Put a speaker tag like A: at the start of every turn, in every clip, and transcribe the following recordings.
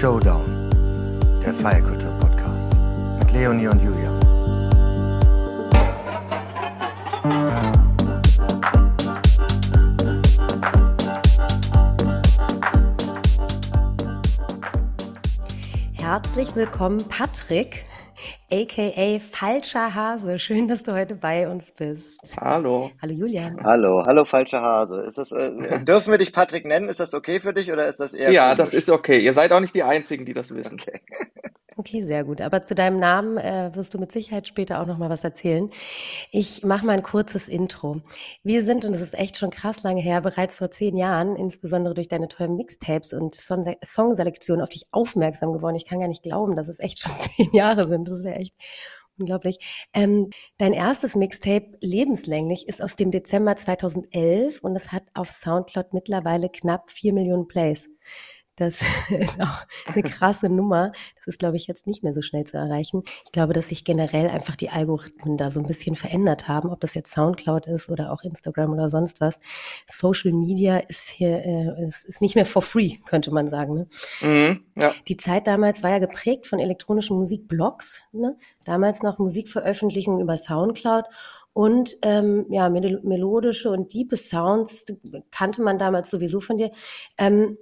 A: Showdown, der Feierkultur-Podcast mit Leonie und Julian.
B: Herzlich willkommen, Patrick aka Falscher Hase. Schön, dass du heute bei uns bist.
C: Hallo.
B: Hallo Julian.
D: Hallo, hallo Falscher Hase. Ist das, äh, dürfen wir dich Patrick nennen? Ist das okay für dich oder ist das eher
C: Ja,
D: komisch?
C: das ist okay. Ihr seid auch nicht die Einzigen, die das wissen.
D: Okay.
B: Okay, sehr gut. Aber zu deinem Namen äh, wirst du mit Sicherheit später auch noch mal was erzählen. Ich mache mal ein kurzes Intro. Wir sind, und das ist echt schon krass lange her, bereits vor zehn Jahren, insbesondere durch deine tollen Mixtapes und Son Songselektionen auf dich aufmerksam geworden. Ich kann gar nicht glauben, dass es echt schon zehn Jahre sind. Das ist ja echt unglaublich. Ähm, dein erstes Mixtape, Lebenslänglich, ist aus dem Dezember 2011 und es hat auf Soundcloud mittlerweile knapp vier Millionen Plays. Das ist auch eine krasse Nummer. Das ist, glaube ich, jetzt nicht mehr so schnell zu erreichen. Ich glaube, dass sich generell einfach die Algorithmen da so ein bisschen verändert haben, ob das jetzt Soundcloud ist oder auch Instagram oder sonst was. Social Media ist hier äh, ist, ist nicht mehr for free, könnte man sagen. Ne?
C: Mhm, ja.
B: Die Zeit damals war ja geprägt von elektronischen Musikblogs. Ne? Damals noch Musikveröffentlichungen über Soundcloud. Und ähm, ja, mel melodische und diepe Sounds kannte man damals sowieso von dir. Ähm,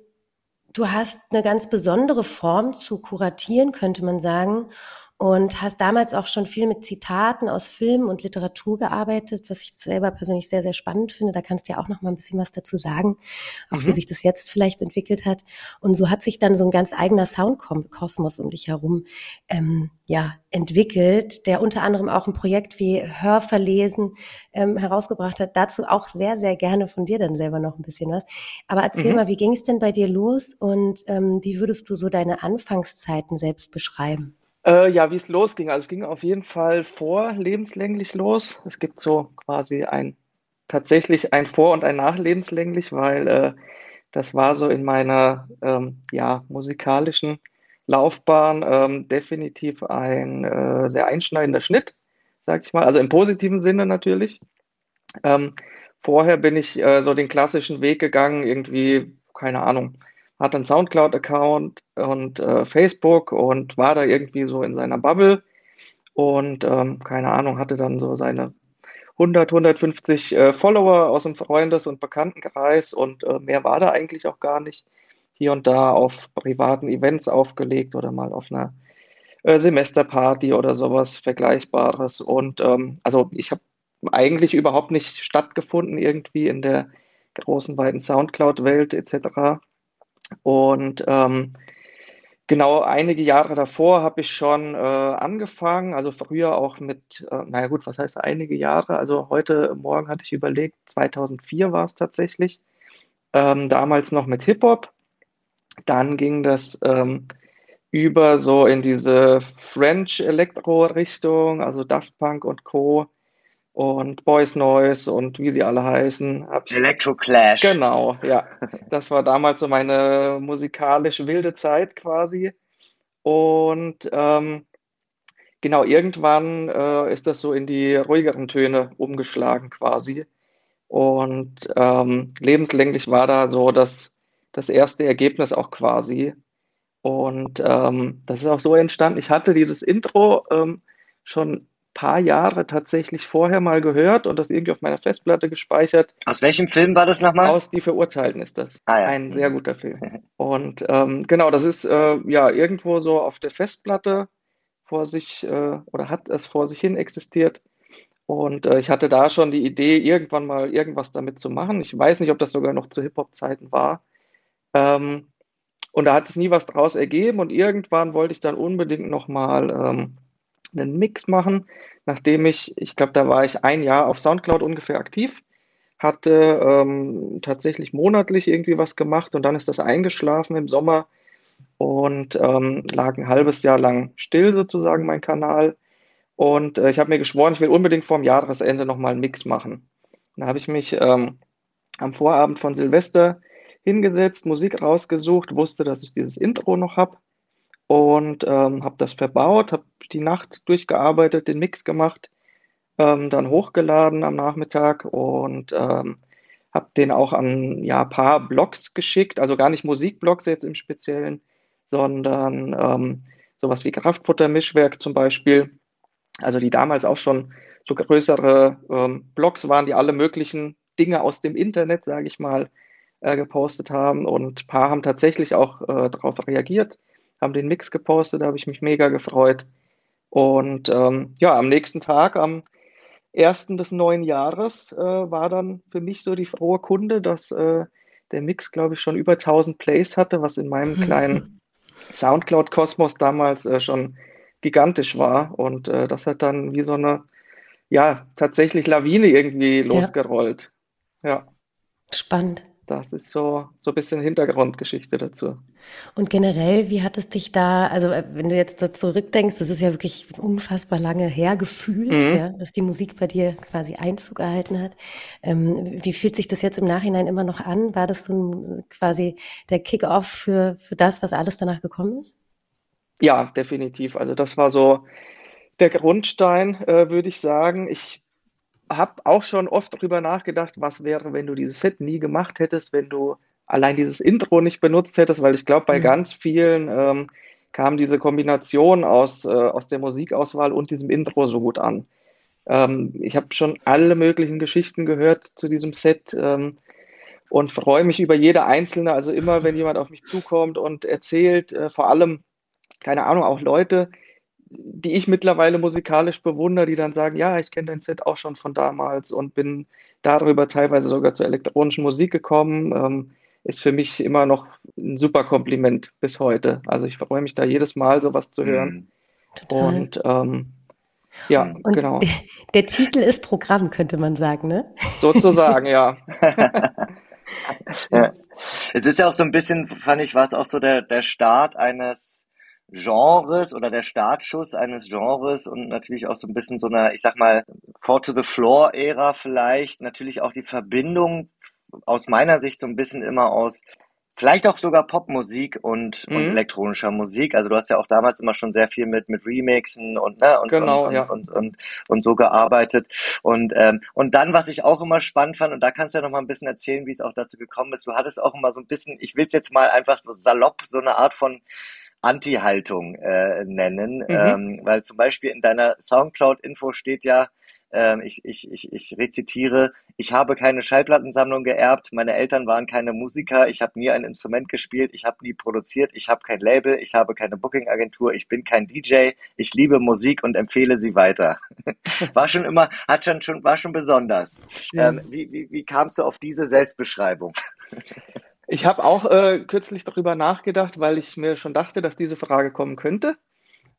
B: du hast eine ganz besondere Form zu kuratieren, könnte man sagen. Und hast damals auch schon viel mit Zitaten aus Film und Literatur gearbeitet, was ich selber persönlich sehr, sehr spannend finde. Da kannst du ja auch noch mal ein bisschen was dazu sagen, auch mhm. wie sich das jetzt vielleicht entwickelt hat. Und so hat sich dann so ein ganz eigener Soundkosmos um dich herum ähm, ja, entwickelt, der unter anderem auch ein Projekt wie Hörverlesen ähm, herausgebracht hat. Dazu auch sehr, sehr gerne von dir dann selber noch ein bisschen was. Aber erzähl mhm. mal, wie ging es denn bei dir los und ähm, wie würdest du so deine Anfangszeiten selbst beschreiben?
C: Äh, ja, wie es losging. Also es ging auf jeden Fall vor lebenslänglich los. Es gibt so quasi ein tatsächlich ein Vor- und ein Nachlebenslänglich, weil äh, das war so in meiner ähm, ja, musikalischen Laufbahn ähm, definitiv ein äh, sehr einschneidender Schnitt, sag ich mal. Also im positiven Sinne natürlich. Ähm, vorher bin ich äh, so den klassischen Weg gegangen, irgendwie, keine Ahnung, hat einen Soundcloud-Account und äh, Facebook und war da irgendwie so in seiner Bubble und ähm, keine Ahnung, hatte dann so seine 100, 150 äh, Follower aus dem Freundes- und Bekanntenkreis und äh, mehr war da eigentlich auch gar nicht. Hier und da auf privaten Events aufgelegt oder mal auf einer äh, Semesterparty oder sowas Vergleichbares. Und ähm, also ich habe eigentlich überhaupt nicht stattgefunden irgendwie in der großen, weiten Soundcloud-Welt etc. Und ähm, genau einige Jahre davor habe ich schon äh, angefangen, also früher auch mit, äh, naja gut, was heißt einige Jahre? Also heute Morgen hatte ich überlegt, 2004 war es tatsächlich, ähm, damals noch mit Hip-Hop. Dann ging das ähm, über so in diese French-Elektro-Richtung, also Daft Punk und Co und Boys Noise und wie sie alle heißen.
D: Electro Clash.
C: Genau, ja. Das war damals so meine musikalisch wilde Zeit quasi. Und ähm, genau, irgendwann äh, ist das so in die ruhigeren Töne umgeschlagen quasi. Und ähm, lebenslänglich war da so das, das erste Ergebnis auch quasi. Und ähm, das ist auch so entstanden. Ich hatte dieses Intro ähm, schon paar Jahre tatsächlich vorher mal gehört und das irgendwie auf meiner Festplatte gespeichert.
D: Aus welchem Film war das nochmal?
C: Aus Die Verurteilten ist das.
D: Ah, ja.
C: Ein sehr guter Film. Und ähm, genau, das ist äh, ja irgendwo so auf der Festplatte vor sich äh, oder hat es vor sich hin existiert. Und äh, ich hatte da schon die Idee, irgendwann mal irgendwas damit zu machen. Ich weiß nicht, ob das sogar noch zu Hip-Hop-Zeiten war. Ähm, und da hat sich nie was draus ergeben. Und irgendwann wollte ich dann unbedingt nochmal ähm, einen Mix machen, nachdem ich, ich glaube, da war ich ein Jahr auf Soundcloud ungefähr aktiv, hatte ähm, tatsächlich monatlich irgendwie was gemacht und dann ist das eingeschlafen im Sommer und ähm, lag ein halbes Jahr lang still sozusagen mein Kanal. Und äh, ich habe mir geschworen, ich will unbedingt vorm Jahresende nochmal einen Mix machen. Da habe ich mich ähm, am Vorabend von Silvester hingesetzt, Musik rausgesucht, wusste, dass ich dieses Intro noch habe und ähm, habe das verbaut, habe die Nacht durchgearbeitet, den Mix gemacht, ähm, dann hochgeladen am Nachmittag und ähm, habe den auch an ja, paar Blogs geschickt, also gar nicht Musikblogs jetzt im Speziellen, sondern ähm, sowas wie Kraftfuttermischwerk zum Beispiel, also die damals auch schon so größere ähm, Blogs waren, die alle möglichen Dinge aus dem Internet, sage ich mal, äh, gepostet haben. Und ein paar haben tatsächlich auch äh, darauf reagiert, haben den Mix gepostet, da habe ich mich mega gefreut. Und ähm, ja, am nächsten Tag, am ersten des neuen Jahres, äh, war dann für mich so die frohe Kunde, dass äh, der Mix, glaube ich, schon über 1000 Plays hatte, was in meinem kleinen Soundcloud-Kosmos damals äh, schon gigantisch war. Und äh, das hat dann wie so eine, ja, tatsächlich Lawine irgendwie losgerollt. Ja. ja.
B: Spannend.
C: Das ist so, so ein bisschen Hintergrundgeschichte dazu.
B: Und generell, wie hat es dich da, also äh, wenn du jetzt so zurückdenkst, das ist ja wirklich unfassbar lange her gefühlt, mhm. ja, dass die Musik bei dir quasi Einzug erhalten hat. Ähm, wie fühlt sich das jetzt im Nachhinein immer noch an? War das so ein, quasi der Kick-off für, für das, was alles danach gekommen ist?
C: Ja, definitiv. Also das war so der Grundstein, äh, würde ich sagen. Ich habe auch schon oft darüber nachgedacht, was wäre, wenn du dieses Set nie gemacht hättest, wenn du allein dieses Intro nicht benutzt hättest, weil ich glaube, bei mhm. ganz vielen ähm, kam diese Kombination aus, äh, aus der Musikauswahl und diesem Intro so gut an. Ähm, ich habe schon alle möglichen Geschichten gehört zu diesem Set ähm, und freue mich über jede einzelne. Also immer, wenn jemand auf mich zukommt und erzählt, äh, vor allem, keine Ahnung, auch Leute, die ich mittlerweile musikalisch bewundere, die dann sagen, ja, ich kenne dein Set auch schon von damals und bin darüber teilweise sogar zur elektronischen Musik gekommen, ähm, ist für mich immer noch ein super Kompliment bis heute. Also ich freue mich da jedes Mal, sowas zu hören. Mhm. Und ähm, ja, und genau.
B: Der Titel ist Programm, könnte man sagen, ne?
C: Sozusagen, ja.
D: ja. Es ist ja auch so ein bisschen, fand ich, war es auch so der, der Start eines Genres oder der Startschuss eines Genres und natürlich auch so ein bisschen so einer, ich sag mal, Four to the Floor Ära vielleicht, natürlich auch die Verbindung aus meiner Sicht so ein bisschen immer aus Vielleicht auch sogar Popmusik und, mhm. und elektronischer Musik. Also du hast ja auch damals immer schon sehr viel mit, mit Remixen und, ne, und,
C: genau,
D: und,
C: ja.
D: und, und, und, so gearbeitet. Und, ähm, und dann, was ich auch immer spannend fand, und da kannst du ja noch mal ein bisschen erzählen, wie es auch dazu gekommen ist. Du hattest auch immer so ein bisschen, ich will es jetzt mal einfach so salopp, so eine Art von Anti-Haltung äh, nennen, mhm. ähm, weil zum Beispiel in deiner Soundcloud-Info steht ja, ähm, ich, ich, ich, ich rezitiere, ich habe keine Schallplattensammlung geerbt, meine Eltern waren keine Musiker, ich habe nie ein Instrument gespielt, ich habe nie produziert, ich habe kein Label, ich habe keine Booking-Agentur, ich bin kein DJ, ich liebe Musik und empfehle sie weiter. war schon immer, hat schon, schon war schon besonders. Ähm, wie, wie, wie kamst du auf diese Selbstbeschreibung?
C: Ich habe auch äh, kürzlich darüber nachgedacht, weil ich mir schon dachte, dass diese Frage kommen könnte.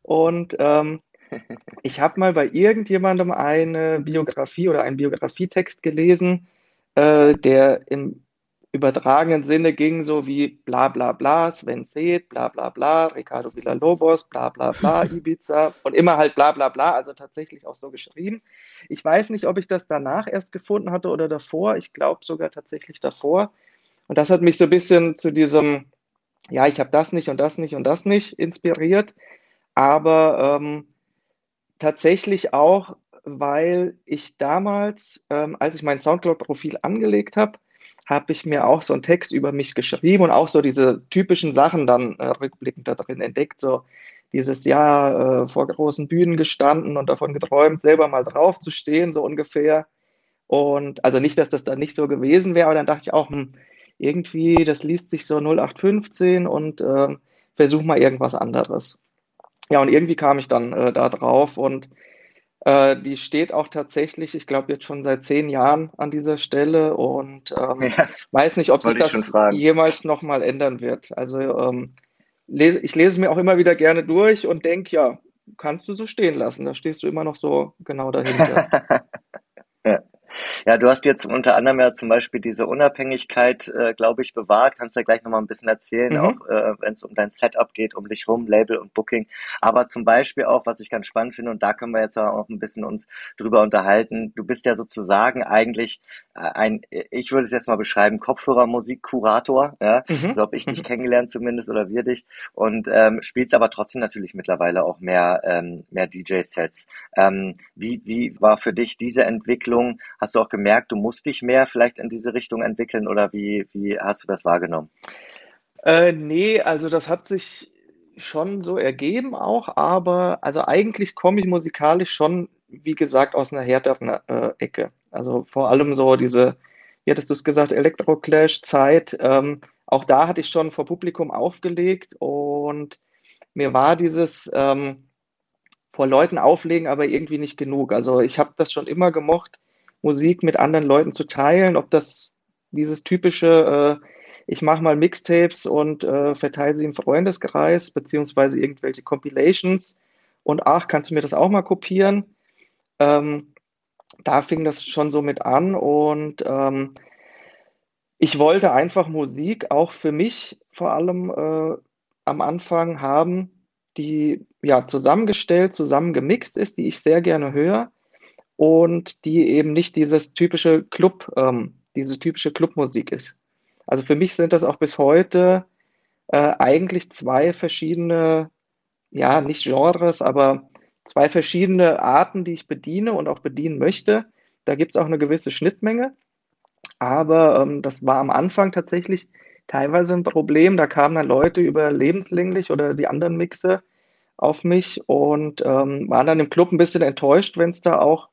C: Und ähm, ich habe mal bei irgendjemandem eine Biografie oder einen Biografietext gelesen, äh, der im übertragenen Sinne ging, so wie bla bla bla, Sven Feth, bla bla bla, Ricardo Villalobos, bla bla bla, Ibiza und immer halt bla bla bla, also tatsächlich auch so geschrieben. Ich weiß nicht, ob ich das danach erst gefunden hatte oder davor. Ich glaube sogar tatsächlich davor. Und das hat mich so ein bisschen zu diesem, ja, ich habe das nicht und das nicht und das nicht inspiriert. Aber ähm, tatsächlich auch, weil ich damals, ähm, als ich mein Soundcloud-Profil angelegt habe, habe ich mir auch so einen Text über mich geschrieben und auch so diese typischen Sachen dann äh, rückblickend da drin entdeckt. So dieses Jahr äh, vor großen Bühnen gestanden und davon geträumt, selber mal drauf zu stehen, so ungefähr. Und also nicht, dass das dann nicht so gewesen wäre, aber dann dachte ich auch, hm, irgendwie, das liest sich so 0815 und äh, versuch mal irgendwas anderes. Ja, und irgendwie kam ich dann äh, da drauf und äh, die steht auch tatsächlich, ich glaube, jetzt schon seit zehn Jahren an dieser Stelle und ähm, ja, weiß nicht, ob sich das jemals nochmal ändern wird. Also ähm, lese, ich lese es mir auch immer wieder gerne durch und denke, ja, kannst du so stehen lassen. Da stehst du immer noch so genau dahinter.
D: ja. Du hast jetzt unter anderem ja zum Beispiel diese Unabhängigkeit, äh, glaube ich, bewahrt. Kannst ja gleich nochmal ein bisschen erzählen, mhm. auch äh, wenn es um dein Setup geht, um dich rum, Label und Booking. Aber zum Beispiel auch, was ich ganz spannend finde, und da können wir jetzt auch ein bisschen uns drüber unterhalten. Du bist ja sozusagen eigentlich äh, ein, ich würde es jetzt mal beschreiben, Kopfhörermusikkurator, ja, mhm. so habe ich dich mhm. kennengelernt zumindest oder wir dich und ähm, spielst aber trotzdem natürlich mittlerweile auch mehr, ähm, mehr DJ-Sets. Ähm, wie, wie war für dich diese Entwicklung? Hast du auch gemerkt, du musst dich mehr vielleicht in diese Richtung entwickeln oder wie, wie hast du das wahrgenommen?
C: Äh, nee, also das hat sich schon so ergeben auch, aber also eigentlich komme ich musikalisch schon, wie gesagt, aus einer härteren äh, Ecke. Also vor allem so diese, wie hattest du es gesagt, Electroclash-Zeit. Ähm, auch da hatte ich schon vor Publikum aufgelegt und mir war dieses ähm, vor Leuten auflegen aber irgendwie nicht genug. Also ich habe das schon immer gemocht, Musik mit anderen Leuten zu teilen, ob das dieses typische, äh, ich mache mal Mixtapes und äh, verteile sie im Freundeskreis, beziehungsweise irgendwelche Compilations und ach, kannst du mir das auch mal kopieren? Ähm, da fing das schon so mit an und ähm, ich wollte einfach Musik auch für mich vor allem äh, am Anfang haben, die ja zusammengestellt, zusammengemixt ist, die ich sehr gerne höre und die eben nicht dieses typische Club, ähm, diese typische Clubmusik ist. Also für mich sind das auch bis heute äh, eigentlich zwei verschiedene, ja, nicht Genres, aber zwei verschiedene Arten, die ich bediene und auch bedienen möchte. Da gibt es auch eine gewisse Schnittmenge. Aber ähm, das war am Anfang tatsächlich teilweise ein Problem. Da kamen dann Leute über lebenslänglich oder die anderen Mixe auf mich und ähm, waren dann im Club ein bisschen enttäuscht, wenn es da auch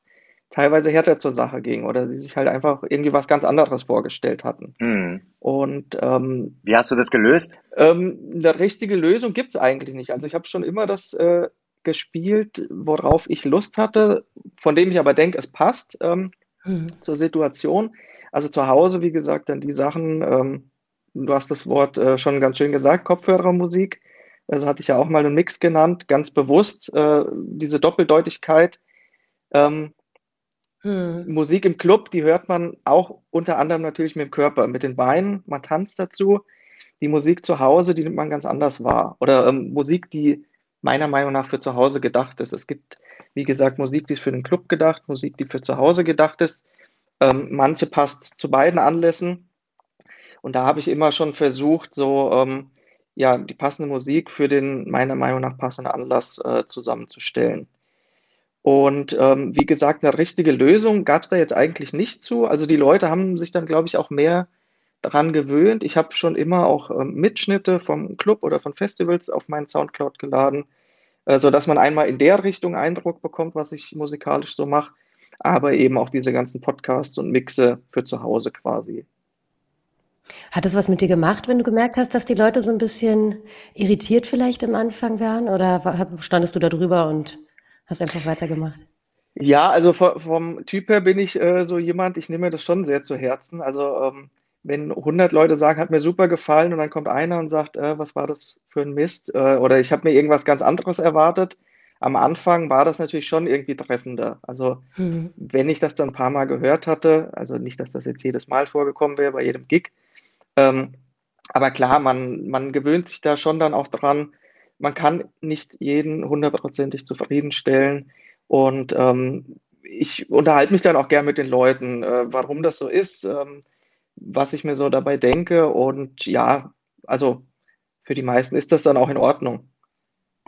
C: teilweise härter zur Sache ging oder sie sich halt einfach irgendwie was ganz anderes vorgestellt hatten.
D: Hm.
C: Und ähm,
D: Wie hast du das gelöst?
C: ähm, eine richtige Lösung gibt es eigentlich nicht. Also ich habe schon immer das äh, gespielt, worauf ich Lust hatte, von dem ich aber denke, es passt ähm,
B: Mhm.
C: zur Situation. Also zu Hause, wie gesagt, dann die Sachen, ähm, du hast das Wort äh, schon ganz schön gesagt, Kopfhörermusik. Also hatte ich ja auch mal einen Mix genannt, ganz bewusst, äh, diese Doppeldeutigkeit. Ähm,
B: Mhm.
C: Musik im Club, die hört man auch unter anderem natürlich mit dem Körper, mit den Beinen, man tanzt dazu. Die Musik zu Hause, die nimmt man ganz anders wahr. Oder ähm, Musik, die meiner Meinung nach für zu Hause gedacht ist. Es gibt, wie gesagt, Musik, die ist für den Club gedacht, Musik, die für zu Hause gedacht ist. Ähm, manche passt zu beiden Anlässen. Und da habe ich immer schon versucht, so ähm, ja, die passende Musik für den meiner Meinung nach passenden Anlass äh, zusammenzustellen. Und ähm, wie gesagt, eine richtige Lösung gab es da jetzt eigentlich nicht zu. Also die Leute haben sich dann, glaube ich, auch mehr daran gewöhnt. Ich habe schon immer auch ähm, Mitschnitte vom Club oder von Festivals auf meinen Soundcloud geladen, äh, sodass man einmal in der Richtung Eindruck bekommt, was ich musikalisch so mache, aber eben auch diese ganzen Podcasts und Mixe für zu Hause quasi.
B: Hat es was mit dir gemacht, wenn du gemerkt hast, dass die Leute so ein bisschen irritiert vielleicht am Anfang waren? Oder standest du da drüber und hast einfach weitergemacht?
C: Ja, also vo- vom Typ her bin ich äh, so jemand, ich nehme mir das schon sehr zu Herzen. Also ähm, wenn 100 Leute sagen, hat mir super gefallen und dann kommt einer und sagt, äh, was war das für ein Mist? Äh, oder ich habe mir irgendwas ganz anderes erwartet. Am Anfang war das natürlich schon irgendwie treffender. Also
B: Mhm.
C: wenn ich das dann ein paar Mal gehört hatte, also nicht, dass das jetzt jedes Mal vorgekommen wäre bei jedem Gig, ähm, aber klar, man, man gewöhnt sich da schon dann auch dran. Man kann nicht jeden hundertprozentig zufriedenstellen. Und ähm, ich unterhalte mich dann auch gern mit den Leuten, äh, warum das so ist, ähm, was ich mir so dabei denke. Und ja, also für die meisten ist das dann auch in Ordnung.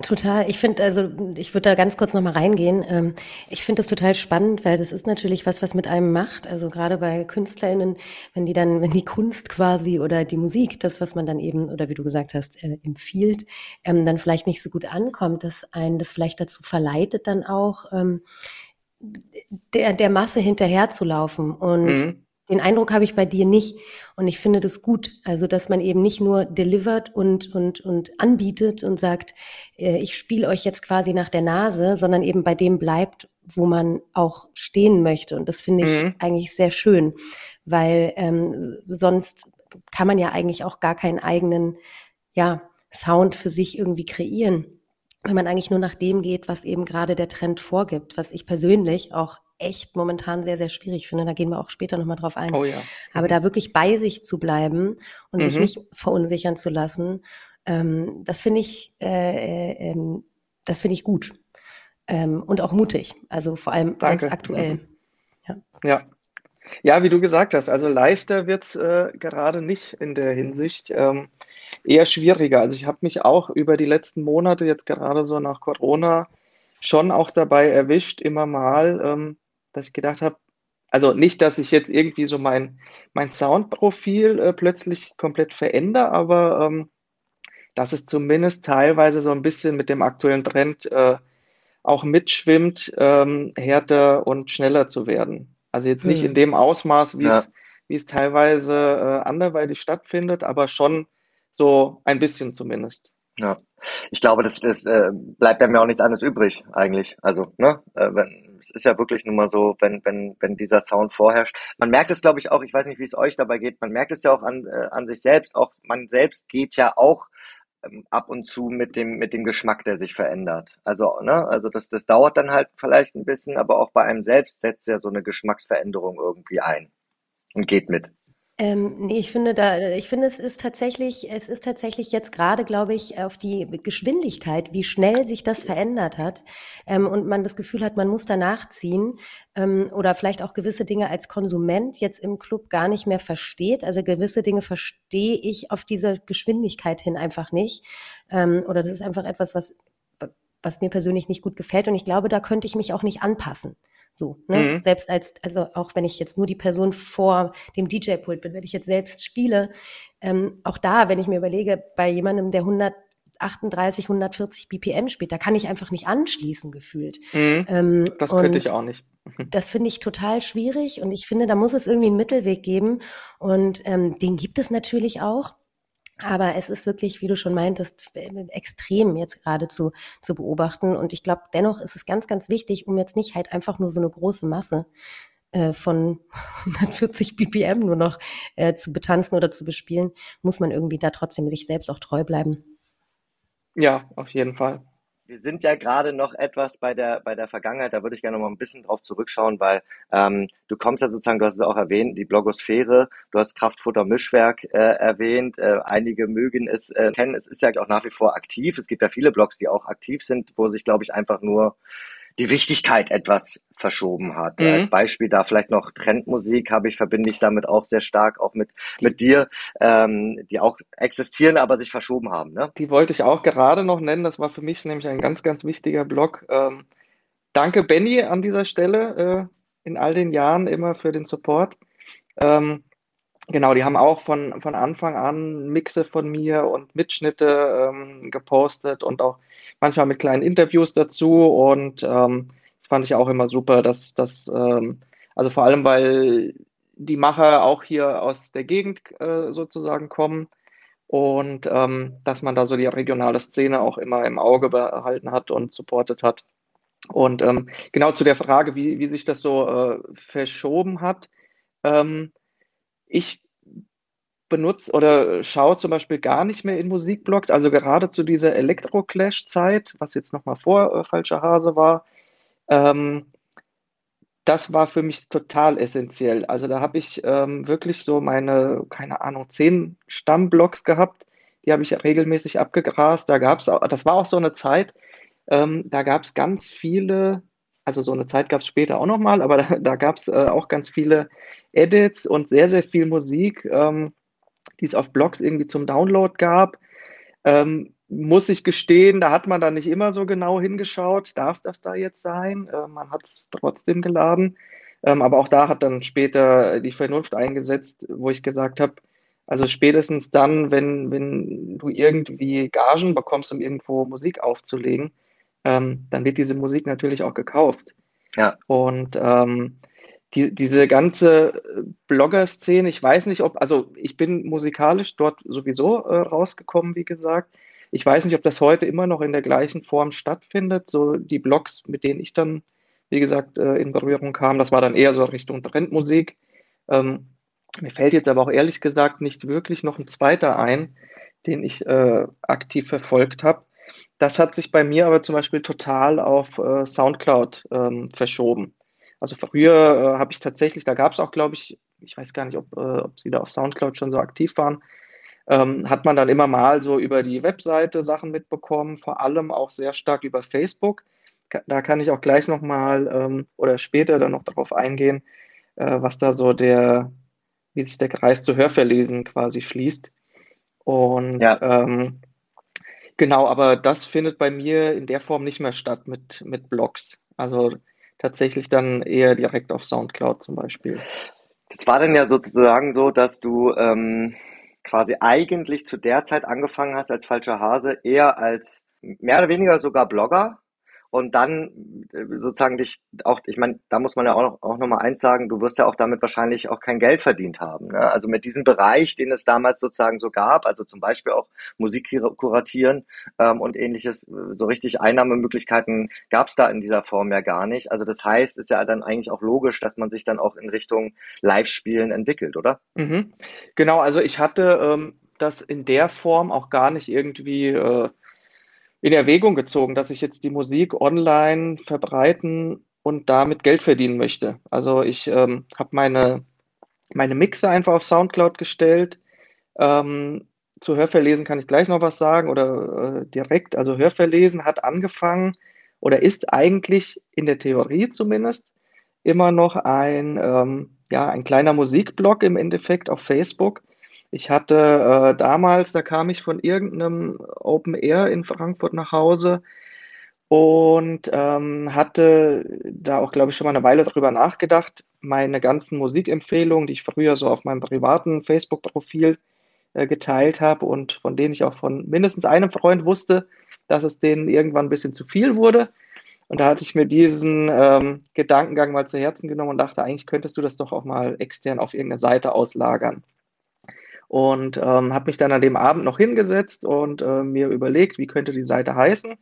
B: Total. Ich finde, also ich würde da ganz kurz nochmal reingehen. Ähm, ich finde das total spannend, weil das ist natürlich was, was mit einem macht. Also gerade bei KünstlerInnen, wenn die dann, wenn die Kunst quasi oder die Musik, das, was man dann eben, oder wie du gesagt hast, äh, empfiehlt, ähm, dann vielleicht nicht so gut ankommt, dass einen das vielleicht dazu verleitet, dann auch ähm, der, der Masse hinterherzulaufen. Und
C: Mhm.
B: Den Eindruck habe ich bei dir nicht. Und ich finde das gut. Also, dass man eben nicht nur delivert und, und, und anbietet und sagt, äh, ich spiele euch jetzt quasi nach der Nase, sondern eben bei dem bleibt, wo man auch stehen möchte. Und das finde ich
C: Mhm.
B: eigentlich sehr schön, weil ähm, sonst kann man ja eigentlich auch gar keinen eigenen, ja, Sound für sich irgendwie kreieren wenn man eigentlich nur nach dem geht, was eben gerade der Trend vorgibt, was ich persönlich auch echt momentan sehr, sehr schwierig finde. Da gehen wir auch später nochmal drauf ein.
C: Oh ja.
B: Aber da wirklich bei sich zu bleiben und sich
C: Mhm.
B: nicht verunsichern zu lassen, ähm, das finde ich, äh, äh, ähm, das finde ich gut. Ähm, und auch mutig. Also vor allem ganz aktuell.
C: Ja. Ja, wie du gesagt hast, also leichter wird es äh, gerade nicht in der Hinsicht, ähm, eher schwieriger. Also ich habe mich auch über die letzten Monate, jetzt gerade so nach Corona, schon auch dabei erwischt, immer mal, ähm, dass ich gedacht habe, also nicht, dass ich jetzt irgendwie so mein, mein Soundprofil äh, plötzlich komplett verändere, aber ähm, dass es zumindest teilweise so ein bisschen mit dem aktuellen Trend äh, auch mitschwimmt, ähm, härter und schneller zu werden. Also jetzt nicht in
B: Mhm.
C: dem Ausmaß, wie
D: Ja.
C: es, wie es teilweise äh, anderweitig stattfindet, aber schon so ein bisschen zumindest.
D: Ja. Ich glaube, das, das äh, bleibt ja auch nichts anderes übrig, eigentlich. Also, ne, äh, wenn, es ist ja wirklich nun mal so, wenn, wenn, wenn dieser Sound vorherrscht. Man merkt es, glaube ich, auch, ich weiß nicht, wie es euch dabei geht, man merkt es ja auch an, äh, an sich selbst, auch man selbst geht ja auch ähm, ab und zu mit dem, mit dem Geschmack, der sich verändert. Also, ne, also das, das dauert dann halt vielleicht ein bisschen, aber auch bei einem selbst setzt ja so eine Geschmacksveränderung irgendwie ein und geht mit.
B: Ähm, nee, ich finde da, ich finde, es ist tatsächlich, es ist tatsächlich jetzt gerade, glaube ich, auf die Geschwindigkeit, wie schnell sich das verändert hat, ähm, und man das Gefühl hat, man muss da nachziehen, ähm, oder vielleicht auch gewisse Dinge als Konsument jetzt im Club gar nicht mehr versteht. Also gewisse Dinge verstehe ich auf diese Geschwindigkeit hin einfach nicht. Ähm, oder das ist einfach etwas, was, was mir persönlich nicht gut gefällt. Und ich glaube, da könnte ich mich auch nicht anpassen. So, ne?
C: Mhm.
B: Selbst als, also auch wenn ich jetzt nur die Person vor dem DJ-Pult bin, wenn ich jetzt selbst spiele, ähm, auch da, wenn ich mir überlege, bei jemandem, der 138, 140 BPM spielt, da kann ich einfach nicht anschließen gefühlt.
C: Mhm.
B: Ähm,
C: Das könnte ich auch nicht.
B: das finde ich total schwierig und ich finde, da muss es irgendwie einen Mittelweg geben und ähm, den gibt es natürlich auch. Aber es ist wirklich, wie du schon meintest, äh, extrem jetzt gerade zu, zu beobachten. Und ich glaube, dennoch ist es ganz, ganz wichtig, um jetzt nicht halt einfach nur so eine große Masse äh, von 140 BPM nur noch äh, zu betanzen oder zu bespielen, muss man irgendwie da trotzdem sich selbst auch treu bleiben.
C: Ja, auf jeden Fall.
D: Wir sind ja gerade noch etwas bei der, bei der Vergangenheit, da würde ich gerne noch mal ein bisschen drauf zurückschauen, weil ähm, du kommst ja sozusagen, du hast es auch erwähnt, die Blogosphäre, du hast Kraftfutter Mischwerk äh, erwähnt, äh, einige mögen es äh, kennen, es ist ja auch nach wie vor aktiv, es gibt ja viele Blogs, die auch aktiv sind, wo sich, glaube ich, einfach nur die Wichtigkeit etwas verschoben hat.
C: Mhm.
D: Als Beispiel da vielleicht noch Trendmusik habe ich, verbinde ich damit auch sehr stark, auch mit, mit dir, ähm, die auch existieren, aber sich verschoben haben. Ne?
C: Die wollte ich auch gerade noch nennen. Das war für mich nämlich ein ganz, ganz wichtiger Blog. Ähm, danke, Benny, an dieser Stelle äh, in all den Jahren immer für den Support. Ähm, genau, die haben auch von, von Anfang an Mixe von mir und Mitschnitte ähm, gepostet und auch manchmal mit kleinen Interviews dazu. Und ähm, fand ich auch immer super, dass das, ähm, also vor allem, weil die Macher auch hier aus der Gegend äh, sozusagen kommen und ähm, dass man da so die regionale Szene auch immer im Auge behalten hat und supportet hat. Und ähm, genau zu der Frage, wie, wie sich das so äh, verschoben hat. Ähm, ich benutze oder schaue zum Beispiel gar nicht mehr in Musikblogs, also gerade zu dieser Elektro-Clash-Zeit, was jetzt nochmal vor äh, Falscher Hase war. Ähm, das war für mich total essentiell. Also da habe ich ähm, wirklich so meine, keine Ahnung, zehn Stammblocks gehabt. Die habe ich regelmäßig abgegrast. Da gab es, das war auch so eine Zeit, ähm, da gab es ganz viele, also so eine Zeit gab es später auch nochmal, aber da, da gab es äh, auch ganz viele Edits und sehr, sehr viel Musik, ähm, die es auf Blogs irgendwie zum Download gab. Ähm, muss ich gestehen, da hat man dann nicht immer so genau hingeschaut, darf das da jetzt sein? Äh, man hat es trotzdem geladen. Ähm, aber auch da hat dann später die Vernunft eingesetzt, wo ich gesagt habe, also spätestens dann, wenn, wenn du irgendwie Gagen bekommst, um irgendwo Musik aufzulegen, ähm, dann wird diese Musik natürlich auch gekauft.
D: Ja.
C: Und ähm, die, diese ganze Blogger-Szene, ich weiß nicht, ob, also ich bin musikalisch dort sowieso äh, rausgekommen, wie gesagt. Ich weiß nicht, ob das heute immer noch in der gleichen Form stattfindet. So die Blogs, mit denen ich dann, wie gesagt, äh, in Berührung kam, das war dann eher so Richtung Trendmusik. Ähm, mir fällt jetzt aber auch ehrlich gesagt nicht wirklich noch ein zweiter ein, den ich äh, aktiv verfolgt habe. Das hat sich bei mir aber zum Beispiel total auf äh, Soundcloud ähm, verschoben. Also früher äh, habe ich tatsächlich, da gab es auch, glaube ich, ich weiß gar nicht, ob, äh, ob sie da auf Soundcloud schon so aktiv waren, ähm, hat man dann immer mal so über die Webseite Sachen mitbekommen, vor allem auch sehr stark über Facebook. Da kann ich auch gleich nochmal ähm, oder später dann noch darauf eingehen, äh, was da so der, wie sich der Kreis zu Hörverlesen quasi schließt. Und
D: Ja.
C: ähm, genau, aber das findet bei mir in der Form nicht mehr statt mit, mit Blogs. Also tatsächlich dann eher direkt auf Soundcloud zum Beispiel.
D: Das war dann ja sozusagen so, dass du ähm, quasi eigentlich zu der Zeit angefangen hast als falscher Hase, eher als mehr oder weniger sogar Blogger und dann äh, sozusagen dich auch, ich meine, da muss man ja auch noch, auch noch mal eins sagen, du wirst ja auch damit wahrscheinlich auch kein Geld verdient haben. Ne? Also mit diesem Bereich, den es damals sozusagen so gab, also zum Beispiel auch Musik kuratieren ähm, und ähnliches, so richtig Einnahmemöglichkeiten gab es da in dieser Form ja gar nicht. Also das heißt, ist ja dann eigentlich auch logisch, dass man sich dann auch in Richtung Live-Spielen entwickelt, oder?
C: Mhm. Genau, also ich hatte ähm, das in der Form auch gar nicht irgendwie äh, in Erwägung gezogen, dass ich jetzt die Musik online verbreiten und damit Geld verdienen möchte. Also ich ähm, habe meine, meine Mixe einfach auf Soundcloud gestellt. Ähm, zu Hörverlesen kann ich gleich noch was sagen oder äh, direkt. Also Hörverlesen hat angefangen oder ist eigentlich in der Theorie zumindest immer noch ein, ähm, ja, ein kleiner Musikblog im Endeffekt auf Facebook, ich hatte äh, damals, da kam ich von irgendeinem Open Air in Frankfurt nach Hause und ähm, hatte da auch, glaube ich, schon mal eine Weile darüber nachgedacht, meine ganzen Musikempfehlungen, die ich früher so auf meinem privaten Facebook-Profil äh, geteilt habe und von denen ich auch von mindestens einem Freund wusste, dass es denen irgendwann ein bisschen zu viel wurde. Und da hatte ich mir diesen ähm, Gedankengang mal zu Herzen genommen und dachte, eigentlich könntest du das doch auch mal extern auf irgendeine Seite auslagern und ähm, habe mich dann an dem Abend noch hingesetzt und äh, mir überlegt, wie könnte die Seite heißen.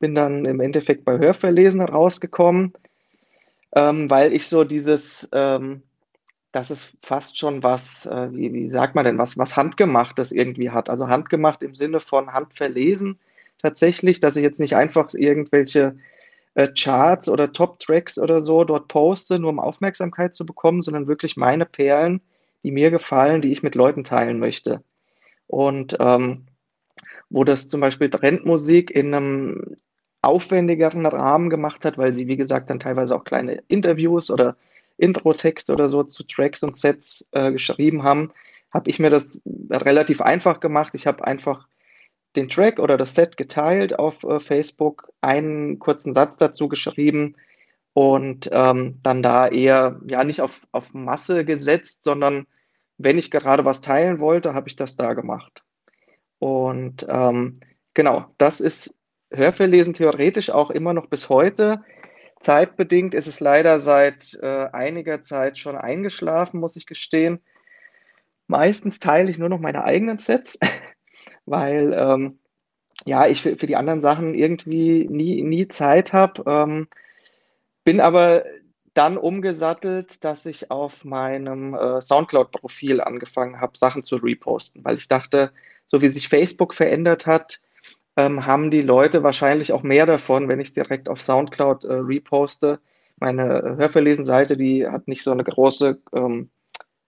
C: Bin dann im Endeffekt bei Hörverlesen rausgekommen, ähm, weil ich so dieses, ähm, das ist fast schon was, äh, wie, wie sagt man denn, was, was Handgemachtes irgendwie hat. Also handgemacht im Sinne von Handverlesen tatsächlich, dass ich jetzt nicht einfach irgendwelche äh, Charts oder Top-Tracks oder so dort poste, nur um Aufmerksamkeit zu bekommen, sondern wirklich meine Perlen die mir gefallen, die ich mit Leuten teilen möchte. Und ähm, wo das zum Beispiel Trendmusik in einem aufwendigeren Rahmen gemacht hat, weil sie, wie gesagt, dann teilweise auch kleine Interviews oder Intro-Texte oder so zu Tracks und Sets äh, geschrieben haben, habe ich mir das relativ einfach gemacht. Ich habe einfach den Track oder das Set geteilt auf äh, Facebook, einen kurzen Satz dazu geschrieben und ähm, dann da eher ja nicht auf, auf Masse gesetzt, sondern wenn ich gerade was teilen wollte, habe ich das da gemacht. Und ähm, genau, das ist Hörverlesen theoretisch auch immer noch bis heute. Zeitbedingt ist es leider seit äh, einiger Zeit schon eingeschlafen, muss ich gestehen. Meistens teile ich nur noch meine eigenen Sets, weil ähm, ja, ich für, für, die anderen Sachen irgendwie nie, nie Zeit habe. Ähm, bin aber dann umgesattelt, dass ich auf meinem äh, Soundcloud-Profil angefangen habe, Sachen zu reposten, weil ich dachte, so wie sich Facebook verändert hat, ähm, haben die Leute wahrscheinlich auch mehr davon, wenn ich es direkt auf Soundcloud äh, reposte. Meine Hörverlesen-Seite, die hat nicht so eine große ähm,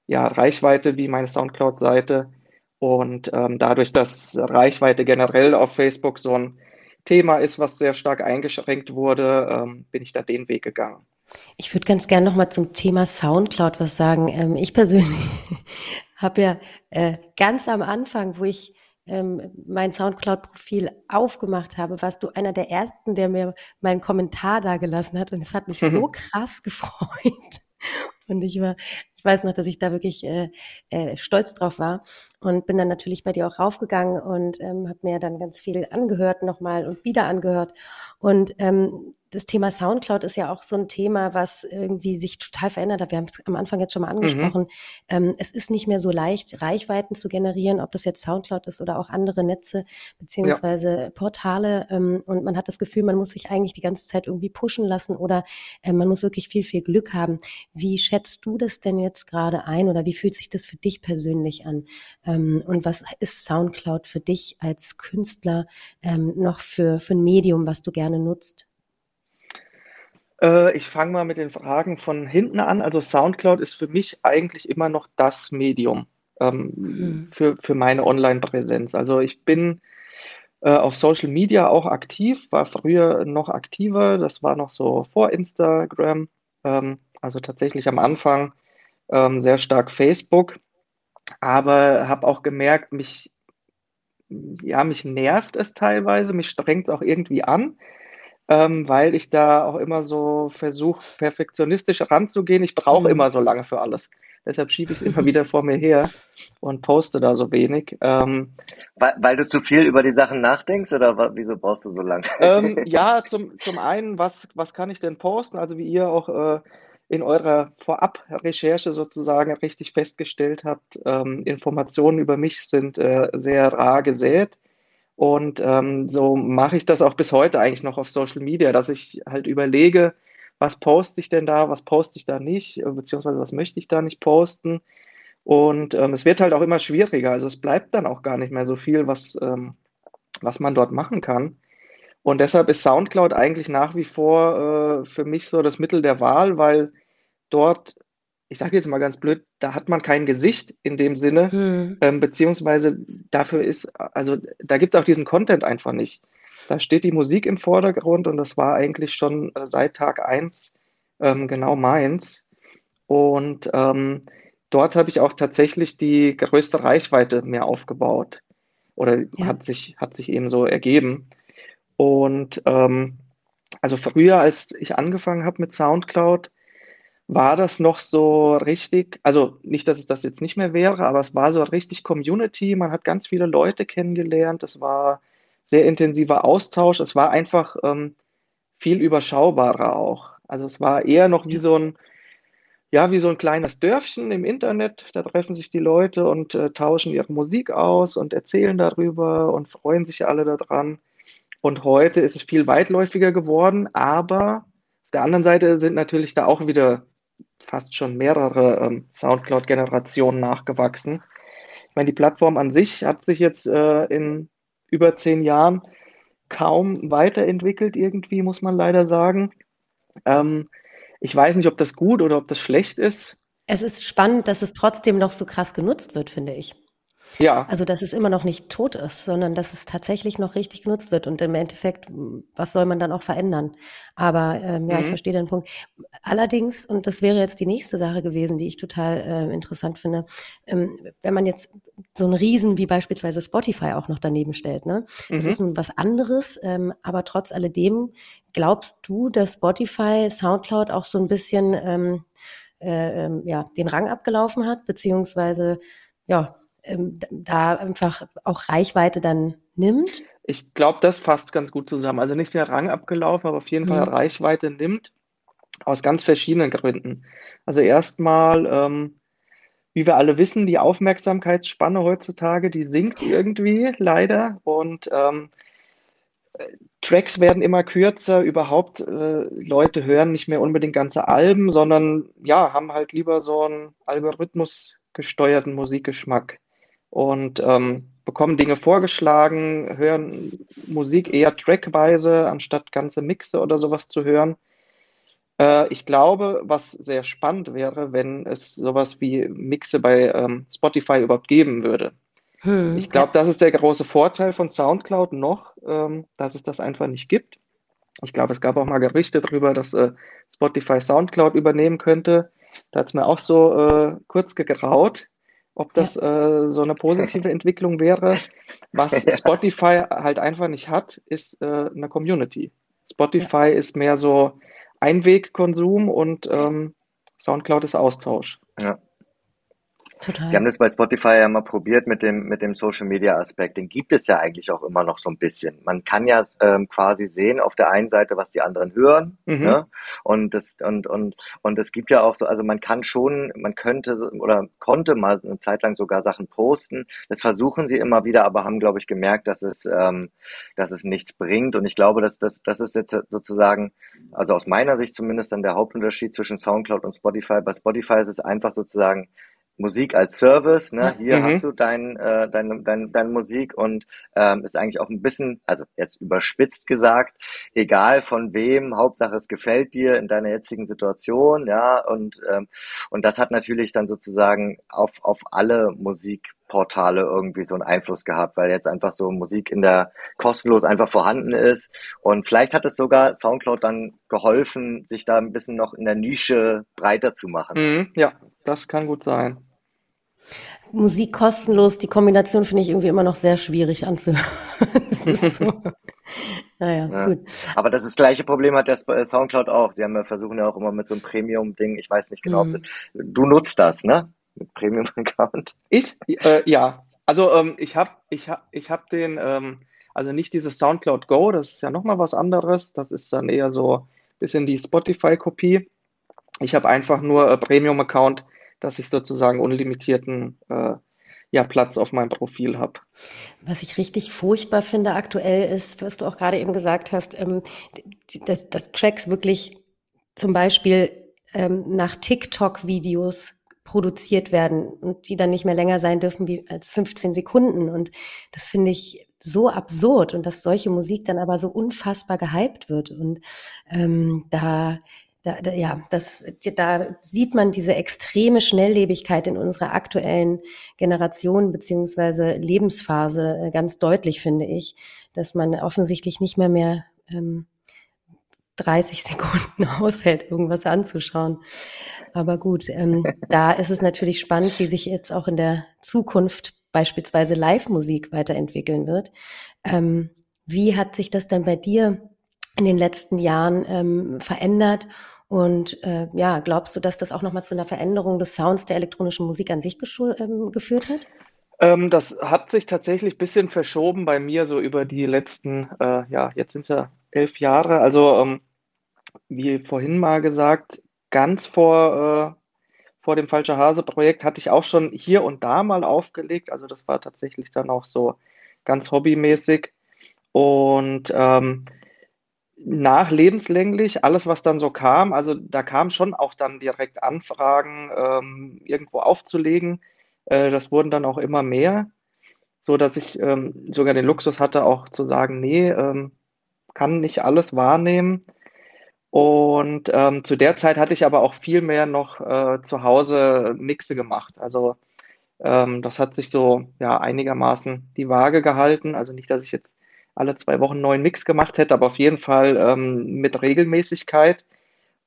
C: ja, Reichweite wie meine Soundcloud-Seite. Und ähm, dadurch, dass Reichweite generell auf Facebook so ein Thema ist, was sehr stark eingeschränkt wurde, ähm, bin ich da den Weg gegangen.
B: Ich würde ganz gerne noch mal zum Thema Soundcloud was sagen. Ähm, ich persönlich habe ja äh, ganz am Anfang, wo ich ähm, mein Soundcloud-Profil aufgemacht habe, warst du einer der ersten, der mir meinen Kommentar da gelassen hat. Und es hat mich so krass gefreut. Und ich war, ich weiß noch, dass ich da wirklich äh, äh, stolz drauf war und bin dann natürlich bei dir auch raufgegangen und ähm, habe mir dann ganz viel angehört nochmal und wieder angehört. Und ähm, das Thema Soundcloud ist ja auch so ein Thema, was irgendwie sich total verändert hat. Wir haben es am Anfang jetzt schon mal mhm. angesprochen. Mhm. Ähm, es ist nicht mehr so leicht, Reichweiten zu generieren, ob das jetzt Soundcloud ist oder auch andere Netze beziehungsweise ja. Portale. Ähm, und man hat das Gefühl, man muss sich eigentlich die ganze Zeit irgendwie pushen lassen oder äh, man muss wirklich viel, viel Glück haben. Wie schätzt du das denn jetzt gerade ein oder wie fühlt sich das für dich persönlich an? Ähm, und was ist Soundcloud für dich als Künstler ähm, noch für, für ein Medium, was du gerne nutzt?
C: Äh, ich fange mal mit den Fragen von hinten an. Also SoundCloud ist für mich eigentlich immer noch das Medium ähm, mhm. für, für meine Online-Präsenz. Also ich bin äh, auf Social Media auch aktiv, war früher noch aktiver. Das war noch so vor Instagram. Ähm, also tatsächlich am Anfang ähm, sehr stark Facebook. Aber habe auch gemerkt, mich, ja, mich nervt es teilweise, mich strengt es auch irgendwie an ähm, weil ich da auch immer so versuche, perfektionistisch ranzugehen. Ich brauche mhm. immer so lange für alles. Deshalb schiebe ich es immer wieder vor mir her und poste da so wenig. Ähm,
D: weil, weil, du zu viel über die Sachen nachdenkst oder wieso brauchst du so lange?
C: Ähm, ja, zum, zum einen, was, was kann ich denn posten? Also wie ihr auch äh, in eurer Vorab-Recherche sozusagen richtig festgestellt habt, ähm, Informationen über mich sind äh, sehr rar gesät. Und ähm, so mache ich das auch bis heute eigentlich noch auf Social Media, dass ich halt überlege, was poste ich denn da, was poste ich da nicht, beziehungsweise was möchte ich da nicht posten. Und ähm, es wird halt auch immer schwieriger. Also es bleibt dann auch gar nicht mehr so viel, was, ähm, was man dort machen kann. Und deshalb ist SoundCloud eigentlich nach wie vor äh, für mich so das Mittel der Wahl, weil dort, ich sage jetzt mal ganz blöd, da hat man kein Gesicht in dem Sinne, hm. ähm, beziehungsweise dafür ist, also da gibt es auch diesen Content einfach nicht. Da steht die Musik im Vordergrund und das war eigentlich schon äh, seit Tag 1 ähm, genau meins. Und ähm, dort habe ich auch tatsächlich die größte Reichweite mehr aufgebaut. Oder ja. hat, sich, hat sich eben so ergeben. Und ähm, also früher, als ich angefangen habe mit SoundCloud, war das noch so richtig, also nicht, dass es das jetzt nicht mehr wäre, aber es war so richtig Community. Man hat ganz viele Leute kennengelernt. Es war sehr intensiver Austausch. Es war einfach ähm, viel überschaubarer auch. Also es war eher noch wie so ein, ja, wie so ein kleines Dörfchen im Internet. Da treffen sich die Leute und äh, tauschen ihre Musik aus und erzählen darüber und freuen sich alle daran. Und heute ist es viel weitläufiger geworden, aber auf der anderen Seite sind natürlich da auch wieder fast schon mehrere ähm, Soundcloud-Generationen nachgewachsen. Ich meine, die Plattform an sich hat sich jetzt äh, in über zehn Jahren kaum weiterentwickelt, irgendwie, muss man leider sagen. Ähm, ich weiß nicht, ob das gut oder ob das schlecht ist.
B: Es ist spannend, dass es trotzdem noch so krass genutzt wird, finde ich. Ja. Also, dass es immer noch nicht tot ist, sondern dass es tatsächlich noch richtig genutzt wird. Und im Endeffekt, was soll man dann auch verändern? Aber ähm, ja, mhm. ich verstehe den Punkt. Allerdings, und das wäre jetzt die nächste Sache gewesen, die ich total äh, interessant finde, ähm, wenn man jetzt so ein Riesen wie beispielsweise Spotify auch noch daneben stellt, ne? Das mhm. ist nun was anderes, ähm, aber trotz alledem, glaubst du, dass Spotify, Soundcloud auch so ein bisschen ähm, äh, ähm, ja, den Rang abgelaufen hat, beziehungsweise ja, ähm, da einfach auch Reichweite dann nimmt?
C: Ich glaube, das fasst ganz gut zusammen. Also nicht der Rang abgelaufen, aber auf jeden mhm. Fall Reichweite nimmt aus ganz verschiedenen Gründen. Also erstmal, ähm, wie wir alle wissen, die Aufmerksamkeitsspanne heutzutage, die sinkt irgendwie leider und ähm, Tracks werden immer kürzer, überhaupt äh, Leute hören nicht mehr unbedingt ganze Alben, sondern ja, haben halt lieber so einen algorithmusgesteuerten Musikgeschmack und ähm, bekommen Dinge vorgeschlagen, hören Musik eher trackweise, anstatt ganze Mixe oder sowas zu hören. Äh, ich glaube, was sehr spannend wäre, wenn es sowas wie Mixe bei ähm, Spotify überhaupt geben würde. Hm, ich glaube, ja. das ist der große Vorteil von SoundCloud noch, ähm, dass es das einfach nicht gibt. Ich glaube, es gab auch mal Gerüchte darüber, dass äh, Spotify SoundCloud übernehmen könnte. Da hat es mir auch so äh, kurz gegraut ob das ja. äh, so eine positive Entwicklung wäre. Was Spotify halt einfach nicht hat, ist äh, eine Community. Spotify ja. ist mehr so Einwegkonsum und ähm, Soundcloud ist Austausch.
D: Ja. Total. Sie haben das bei Spotify ja mal probiert mit dem, mit dem Social Media Aspekt. Den gibt es ja eigentlich auch immer noch so ein bisschen. Man kann ja ähm, quasi sehen auf der einen Seite, was die anderen hören. Mhm. Ne? Und das, und, und, und es gibt ja auch so, also man kann schon, man könnte oder konnte mal eine Zeit lang sogar Sachen posten. Das versuchen sie immer wieder, aber haben, glaube ich, gemerkt, dass es, ähm, dass es nichts bringt. Und ich glaube, dass das, das ist jetzt sozusagen, also aus meiner Sicht zumindest dann der Hauptunterschied zwischen Soundcloud und Spotify. Bei Spotify ist es einfach sozusagen Musik als Service. Ne? Hier mhm. hast du dein, äh, deine, dein, deine Musik und ähm, ist eigentlich auch ein bisschen, also jetzt überspitzt gesagt, egal von wem, Hauptsache es gefällt dir in deiner jetzigen Situation, ja, und, ähm, und das hat natürlich dann sozusagen auf, auf alle Musikportale irgendwie so einen Einfluss gehabt, weil jetzt einfach so Musik in der kostenlos einfach vorhanden ist. Und vielleicht hat es sogar Soundcloud dann geholfen, sich da ein bisschen noch in der Nische breiter zu machen.
C: Mhm, ja, das kann gut sein.
B: Musik kostenlos, die Kombination finde ich irgendwie immer noch sehr schwierig anzuhören. so. Naja,
D: Ja.
B: gut.
D: Aber das, ist das gleiche Problem hat der äh, Soundcloud auch. Sie haben ja versuchen ja auch immer mit so einem Premium-Ding, ich weiß nicht genau, ob
B: Mhm.
D: das, du nutzt das, ne? Mit Premium-Account.
C: Ich? Äh, ja. Also ähm, ich habe ich hab, ich hab den, ähm, also nicht dieses SoundCloud Go, das ist ja nochmal was anderes. Das ist dann eher so ein bisschen die Spotify-Kopie. Ich habe einfach nur äh, Premium-Account, dass ich sozusagen unlimitierten äh, ja, Platz auf meinem Profil habe.
B: Was ich richtig furchtbar finde aktuell ist, was du auch gerade eben gesagt hast, ähm, dass, dass Tracks wirklich zum Beispiel ähm, nach TikTok-Videos produziert werden und die dann nicht mehr länger sein dürfen wie als 15 Sekunden. Und das finde ich so absurd und dass solche Musik dann aber so unfassbar gehypt wird. Und ähm, da, da, da, ja, das, da sieht man diese extreme Schnelllebigkeit in unserer aktuellen Generation beziehungsweise Lebensphase äh, ganz deutlich, finde ich, dass man offensichtlich nicht mehr mehr ähm, 30 Sekunden aushält, irgendwas anzuschauen. Aber gut, ähm, da ist es natürlich spannend, wie sich jetzt auch in der Zukunft beispielsweise Live-Musik weiterentwickeln wird. Ähm, wie hat sich das dann bei dir in den letzten Jahren ähm, verändert? Und äh, ja, glaubst du, dass das auch nochmal zu einer Veränderung des Sounds der elektronischen Musik an sich ähm, geführt hat?
C: Ähm, das hat sich tatsächlich ein bisschen verschoben bei mir so über die letzten, äh, ja, jetzt sind es ja elf Jahre. Also ähm, wie vorhin mal gesagt, ganz vor, äh, vor dem Falscher Hase-Projekt hatte ich auch schon hier und da mal aufgelegt. Also das war tatsächlich dann auch so ganz hobbymäßig. Und ähm, nach lebenslänglich, alles, was dann so kam, also da kam schon auch dann direkt Anfragen, ähm, irgendwo aufzulegen. Äh, das wurden dann auch immer mehr, so dass ich ähm, sogar den Luxus hatte, auch zu sagen, nee, ähm, kann nicht alles wahrnehmen. Und ähm, zu der Zeit hatte ich aber auch viel mehr noch äh, zu Hause Mixe gemacht. Also ähm, das hat sich so ja einigermaßen die Waage gehalten. Also nicht, dass ich jetzt alle zwei Wochen einen neuen Mix gemacht hätte, aber auf jeden Fall ähm, mit Regelmäßigkeit.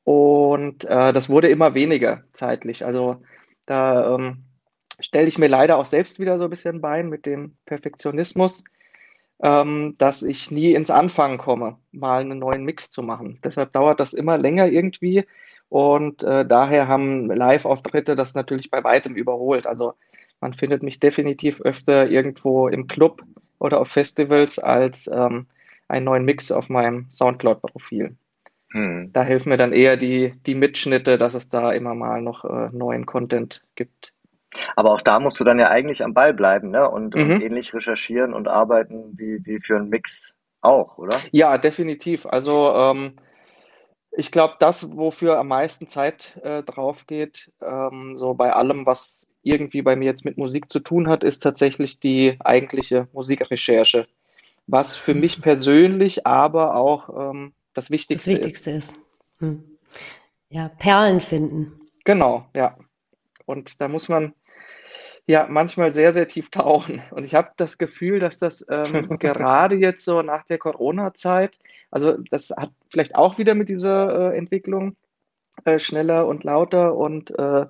C: Und äh, das wurde immer weniger zeitlich. Also da ähm, stelle ich mir leider auch selbst wieder so ein bisschen Bein mit dem Perfektionismus, ähm, dass ich nie ins Anfangen komme, mal einen neuen Mix zu machen. Deshalb dauert das immer länger irgendwie. Und äh, daher haben Live-Auftritte das natürlich bei weitem überholt. Also man findet mich definitiv öfter irgendwo im Club oder auf Festivals als ähm, einen neuen Mix auf meinem Soundcloud-Profil.
D: Hm.
C: Da helfen mir dann eher die, die Mitschnitte, dass es da immer mal noch äh, neuen Content gibt.
D: Aber auch da musst du dann ja eigentlich am Ball bleiben, ne? Und, und
C: Mhm.
D: ähnlich recherchieren und arbeiten wie, wie für einen Mix auch, oder?
C: Ja, definitiv. Also ähm, ich glaube, das, wofür am meisten Zeit äh, drauf geht, ähm, so bei allem, was irgendwie bei mir jetzt mit Musik zu tun hat, ist tatsächlich die eigentliche Musikrecherche. Was für mich persönlich aber auch ähm, das
B: Das
C: Wichtigste ist.
B: Wichtigste ist. Hm. Ja, Perlen finden.
C: Genau, ja. Und da muss man ja manchmal sehr, sehr tief tauchen. Und ich habe das Gefühl, dass das ähm, gerade jetzt so nach der Corona-Zeit, also das hat vielleicht auch wieder mit dieser äh, Entwicklung äh, schneller und lauter und äh,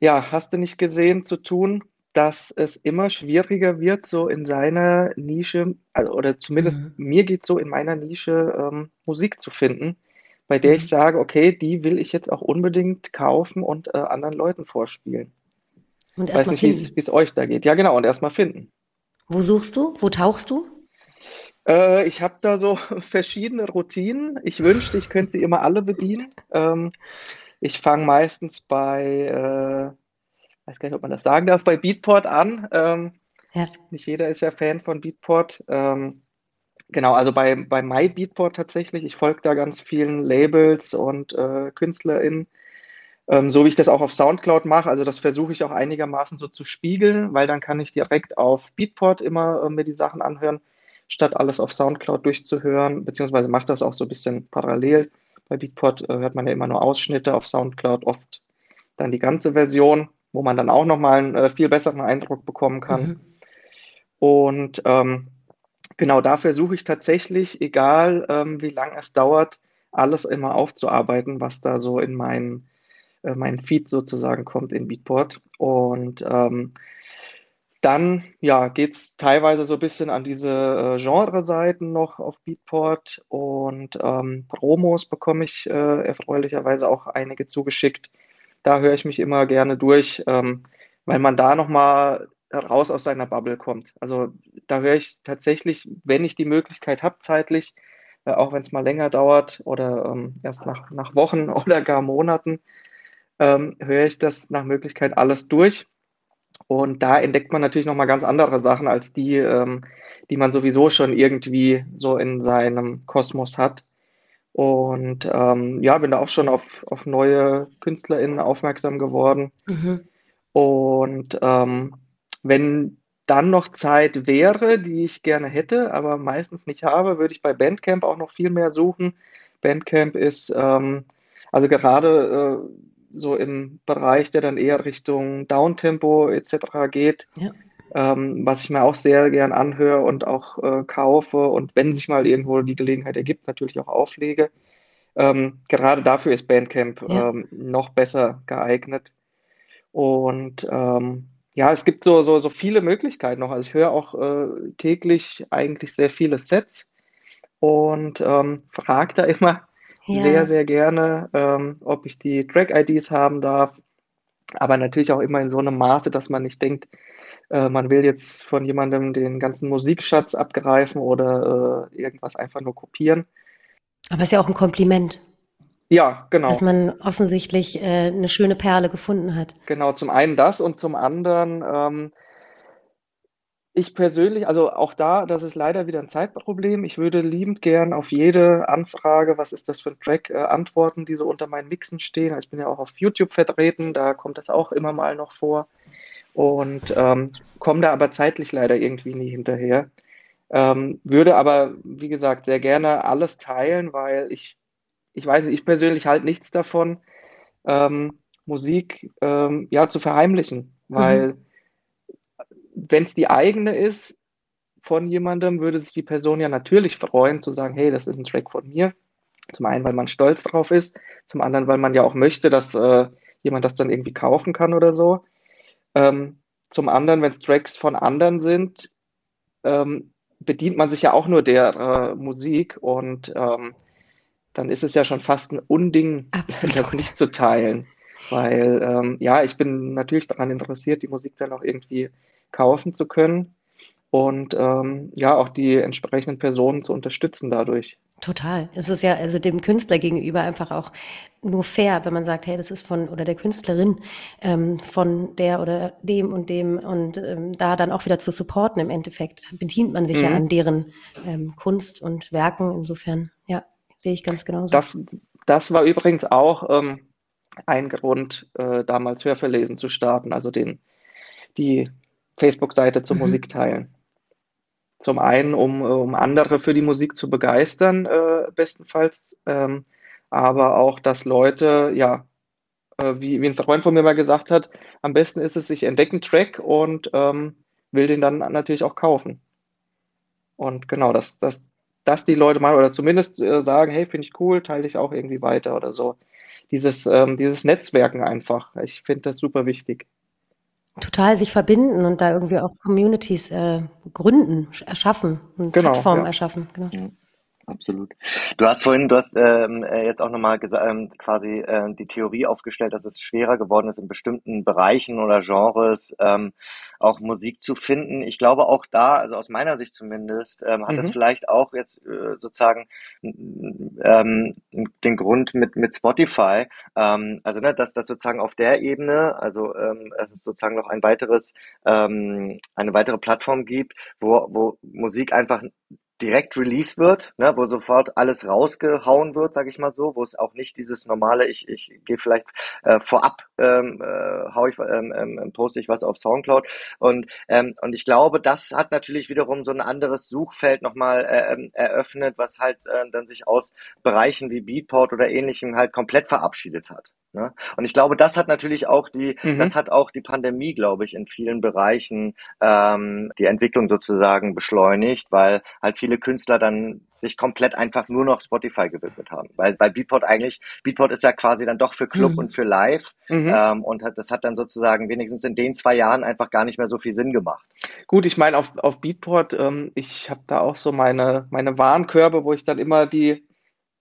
C: ja, hast du nicht gesehen zu tun, dass es immer schwieriger wird, so in seiner Nische, also, oder zumindest
B: Mhm.
C: mir geht so in meiner Nische ähm, Musik zu finden, bei der ich
B: Mhm.
C: sage, okay, die will ich jetzt auch unbedingt kaufen und äh, anderen Leuten vorspielen.
B: Und
C: Weiß
B: erstmal
C: nicht, wie es
B: finden.
C: wie es euch da geht. Ja, genau, und erstmal finden.
B: Wo suchst du? Wo tauchst du?
C: Äh, ich habe da so verschiedene Routinen. Ich wünschte, ich könnte sie immer alle bedienen. Ähm, ich fange meistens bei, äh, weiß gar nicht, ob man das sagen darf, bei Beatport an. Ähm,
B: Ja.
C: nicht jeder ist ja Fan von Beatport. Ähm, genau, also bei, bei MyBeatport tatsächlich. Ich folge da ganz vielen Labels und äh, KünstlerInnen. Ähm, so wie ich das auch auf Soundcloud mache, also das versuche ich auch einigermaßen so zu spiegeln, weil dann kann ich direkt auf Beatport immer äh, mir die Sachen anhören, statt alles auf Soundcloud durchzuhören, beziehungsweise mache das auch so ein bisschen parallel. Bei Beatport äh, hört man ja immer nur Ausschnitte, auf Soundcloud oft dann die ganze Version, wo man dann auch nochmal einen äh, viel besseren Eindruck bekommen kann.
B: Mhm.
C: Und ähm, genau da versuche ich tatsächlich, egal ähm, wie lange es dauert, alles immer aufzuarbeiten, was da so in meinen äh, mein Feed sozusagen kommt in Beatport. Und ähm, dann ja, geht es teilweise so ein bisschen an diese äh, Genre-Seiten noch auf Beatport und ähm, Promos bekomme ich äh, erfreulicherweise auch einige zugeschickt. Da höre ich mich immer gerne durch, ähm, weil man da nochmal raus aus seiner Bubble kommt. Also da höre ich tatsächlich, wenn ich die Möglichkeit habe, zeitlich, äh, auch wenn es mal länger dauert oder ähm, erst nach, nach Wochen oder gar Monaten, ähm, höre ich das nach Möglichkeit alles durch und da entdeckt man natürlich nochmal ganz andere Sachen als die, ähm, die man sowieso schon irgendwie so in seinem Kosmos hat. Und ähm, ja, bin da auch schon auf, auf neue KünstlerInnen aufmerksam geworden. Mhm. Und ähm, wenn dann noch Zeit wäre, die ich gerne hätte, aber meistens nicht habe, würde ich bei Bandcamp auch noch viel mehr suchen. Bandcamp ist ähm, also gerade äh, so im Bereich, der dann eher Richtung Downtempo etc. geht, ja. ähm, was ich mir auch sehr gern anhöre und auch äh, kaufe und wenn sich mal irgendwo die Gelegenheit ergibt, natürlich auch auflege. Ähm, gerade dafür ist Bandcamp ja. ähm, noch besser geeignet. Und ähm, ja, es gibt so, so, so viele Möglichkeiten noch. Also ich höre auch äh, täglich eigentlich sehr viele Sets und ähm, frage da immer, ja. sehr, sehr gerne, ähm, ob ich die Track-IDs haben darf. Aber natürlich auch immer in so einem Maße, dass man nicht denkt, äh, man will jetzt von jemandem den ganzen Musikschatz abgreifen oder äh, irgendwas einfach nur kopieren.
B: Aber es ist ja auch ein Kompliment.
C: Ja, genau.
B: Dass man offensichtlich äh, eine schöne Perle gefunden hat.
C: Genau, zum einen das und zum anderen ähm, ich persönlich, also auch da, das ist leider wieder ein Zeitproblem. Ich würde liebend gern auf jede Anfrage, was ist das für ein Track, äh, antworten, die so unter meinen Mixen stehen. Ich bin ja auch auf YouTube vertreten, da kommt das auch immer mal noch vor. Und ähm, komme da aber zeitlich leider irgendwie nie hinterher. Ähm, würde aber, wie gesagt, sehr gerne alles teilen, weil ich, ich weiß nicht, ich persönlich halte nichts davon, ähm, Musik ähm, ja zu verheimlichen, weil mhm wenn es die eigene ist von jemandem, würde sich die Person ja natürlich freuen zu sagen, hey, das ist ein Track von mir. Zum einen, weil man stolz drauf ist, zum anderen, weil man ja auch möchte, dass äh, jemand das dann irgendwie kaufen kann oder so. Ähm, zum anderen, wenn es Tracks von anderen sind, ähm, bedient man sich ja auch nur der äh, Musik und ähm, dann ist es ja schon fast ein Unding, Absolut. das nicht zu teilen. Weil, ähm, ja, ich bin natürlich daran interessiert, die Musik dann auch irgendwie kaufen zu können und ähm, ja, auch die entsprechenden Personen zu unterstützen dadurch.
B: Total. Es ist ja also dem Künstler gegenüber einfach auch nur fair, wenn man sagt, hey, das ist von oder der Künstlerin ähm, von der oder dem und dem und ähm, da dann auch wieder zu supporten im Endeffekt bedient man sich mhm. ja an deren ähm, Kunst und Werken. Insofern, ja, sehe ich ganz genauso.
C: Das, das war übrigens auch ähm, ein Grund, äh, damals Hörverlesen zu starten, also den die Facebook-Seite zur mhm. Musik teilen. Zum einen, um, um andere für die Musik zu begeistern, äh, bestenfalls, ähm, aber auch, dass Leute, ja, äh, wie, wie ein Freund von mir mal gesagt hat, am besten ist es, ich entdecke einen Track und ähm, will den dann natürlich auch kaufen. Und genau, dass, dass, dass die Leute mal oder zumindest äh, sagen, hey, finde ich cool, teile ich auch irgendwie weiter oder so. Dieses, ähm, dieses Netzwerken einfach. Ich finde das super wichtig.
B: Total sich verbinden und da irgendwie auch Communities äh, gründen, erschaffen und genau, Plattformen ja. erschaffen. Genau.
D: Absolut. Du hast vorhin, du hast ähm, äh, jetzt auch nochmal ähm, quasi äh, die Theorie aufgestellt, dass es schwerer geworden ist, in bestimmten Bereichen oder Genres ähm, auch Musik zu finden. Ich glaube auch da, also aus meiner Sicht zumindest, ähm, hat mhm. das vielleicht auch jetzt äh, sozusagen ähm, den Grund mit, mit Spotify. Ähm, also, ne, dass das sozusagen auf der Ebene, also ähm, es ist sozusagen noch ein weiteres, ähm, eine weitere Plattform gibt, wo, wo Musik einfach direkt released wird, ne, wo sofort alles rausgehauen wird, sage ich mal so, wo es auch nicht dieses normale, ich, ich gehe vielleicht äh, vorab, ähm, äh, hau ich, ähm, ähm, poste ich was auf Soundcloud und ähm, und ich glaube, das hat natürlich wiederum so ein anderes Suchfeld nochmal äh, ähm, eröffnet, was halt äh, dann sich aus Bereichen wie Beatport oder ähnlichem halt komplett verabschiedet hat. Ne? Und ich glaube, das hat natürlich auch die,
C: Mhm.
D: das hat auch die Pandemie, glaube ich, in vielen Bereichen ähm, die Entwicklung sozusagen beschleunigt, weil halt viele Künstler dann sich komplett einfach nur noch Spotify gewidmet haben. Weil, weil Beatport eigentlich, Beatport ist ja quasi dann doch für Club
B: Mhm.
D: und für Live
C: Mhm.
D: ähm, und hat, das hat dann sozusagen wenigstens in den zwei Jahren einfach gar nicht mehr so viel Sinn gemacht.
C: Gut, ich meine, auf, auf Beatport, ähm, ich habe da auch so meine, meine Warenkörbe, wo ich dann immer die,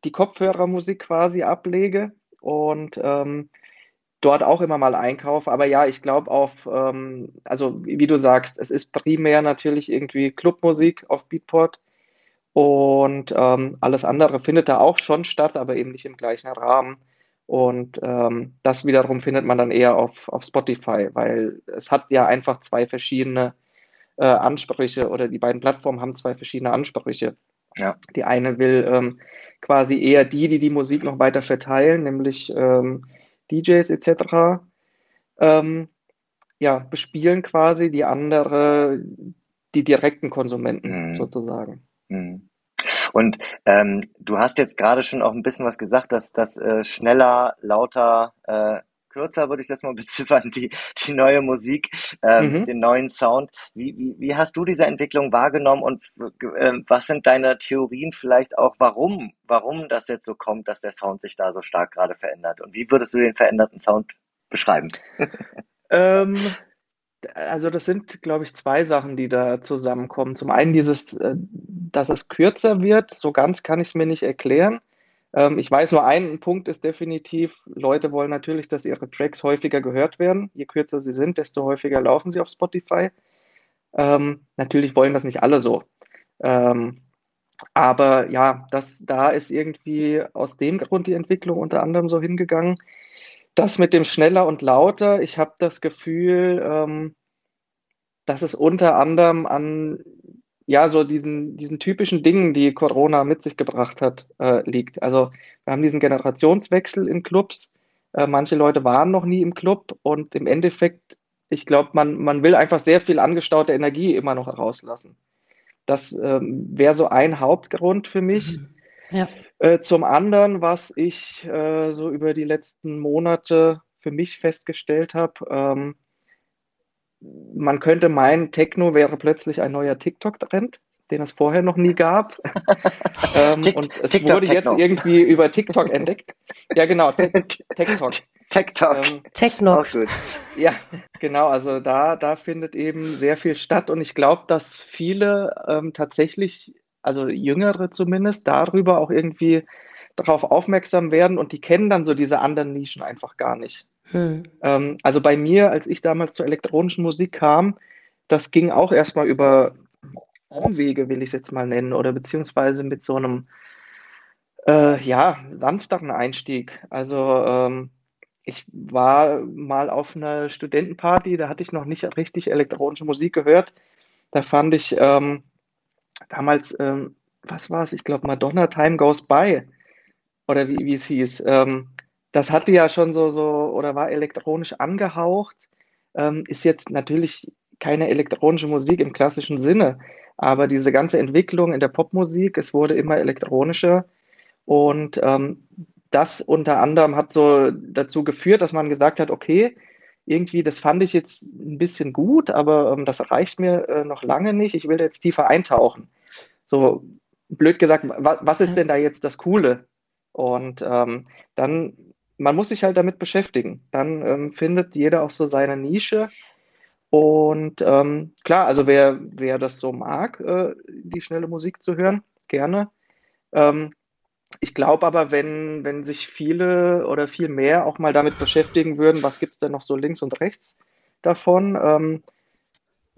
C: die Kopfhörermusik quasi ablege und ähm, dort auch immer mal einkaufe. Aber ja, ich glaube auf, ähm, also wie, du sagst, es ist primär natürlich irgendwie Clubmusik auf Beatport und ähm, alles andere findet da auch schon statt, aber eben nicht im gleichen Rahmen. Und ähm, das wiederum findet man dann eher auf, auf Spotify, weil es hat ja einfach zwei verschiedene äh, Ansprüche oder die beiden Plattformen haben zwei verschiedene Ansprüche.
D: Ja.
C: Die eine will ähm, quasi eher die, die die Musik noch weiter verteilen, nämlich ähm, DJs etc. Ähm, ja, bespielen quasi, die andere die direkten Konsumenten
D: Mhm.
C: sozusagen.
D: Mhm. Und ähm, du hast jetzt gerade schon auch ein bisschen was gesagt, dass das äh, schneller, lauter, äh, kürzer, würde ich das mal beziffern, die, die neue Musik, ähm,
C: Mhm.
D: den neuen Sound. Wie, wie, wie hast du diese Entwicklung wahrgenommen und äh, was sind deine Theorien vielleicht auch, warum, warum das jetzt so kommt, dass der Sound sich da so stark gerade verändert? Und wie würdest du den veränderten Sound beschreiben?
C: Ähm, also das sind, glaube ich, zwei Sachen, die da zusammenkommen. Zum einen dieses, äh, dass es kürzer wird, so ganz kann ich es mir nicht erklären. Ähm, ich weiß nur, ein Punkt ist definitiv, Leute wollen natürlich, dass ihre Tracks häufiger gehört werden. Je kürzer sie sind, desto häufiger laufen sie auf Spotify. Ähm, natürlich wollen das nicht alle so. Ähm, aber ja, das, da ist irgendwie aus dem Grund die Entwicklung unter anderem so hingegangen. Das mit dem schneller und lauter, ich habe das Gefühl, ähm, dass es unter anderem an ja so diesen, diesen typischen Dingen, die Corona mit sich gebracht hat, äh, liegt. Also wir haben diesen Generationswechsel in Clubs. Äh, manche Leute waren noch nie im Club und im Endeffekt, ich glaube, man, man will einfach sehr viel angestaute Energie immer noch rauslassen. Das ähm, wäre so ein Hauptgrund für mich.
B: Ja.
C: Äh, zum anderen, was ich äh, so über die letzten Monate für mich festgestellt habe, ähm, man könnte meinen, Techno wäre plötzlich ein neuer TikTok-Trend, den es vorher noch nie gab. ähm,
D: Tik-
C: und es
D: TikTok
C: wurde jetzt
D: Techno.
C: irgendwie über TikTok entdeckt. Ja, genau, Tik- TikTok.
D: TikTok.
C: Ähm,
D: gut.
C: ja, genau, also da, da findet eben sehr viel statt und ich glaube, dass viele ähm, tatsächlich, also Jüngere zumindest, darüber auch irgendwie darauf aufmerksam werden und die kennen dann so diese anderen Nischen einfach gar nicht.
B: Hm.
C: Ähm, also bei mir, als ich damals zur elektronischen Musik kam, das ging auch erstmal über Umwege, will ich es jetzt mal nennen, oder beziehungsweise mit so einem, äh, ja, sanfteren Einstieg. Also ähm, ich war mal auf einer Studentenparty, da hatte ich noch nicht richtig elektronische Musik gehört. Da fand ich ähm, damals, ähm, was war es? Ich glaube, Madonna Time Goes By oder wie, wie es hieß. Ähm, das hatte ja schon so, so oder war elektronisch angehaucht. Ähm, ist jetzt natürlich keine elektronische Musik im klassischen Sinne, aber diese ganze Entwicklung in der Popmusik, es wurde immer elektronischer und ähm, das unter anderem hat so dazu geführt, dass man gesagt hat, okay, irgendwie, das fand ich jetzt ein bisschen gut, aber ähm, das reicht mir äh, noch lange nicht. Ich will da jetzt tiefer eintauchen. So blöd gesagt, wa was ist denn da jetzt das Coole? Und ähm, dann, man muss sich halt damit beschäftigen. Dann ähm, findet jeder auch so seine Nische. Und ähm, klar, also wer, wer das so mag, äh, die schnelle Musik zu hören, gerne. Ähm, ich glaube aber, wenn, wenn sich viele oder viel mehr auch mal damit beschäftigen würden, was gibt es denn noch so links und rechts davon, ähm,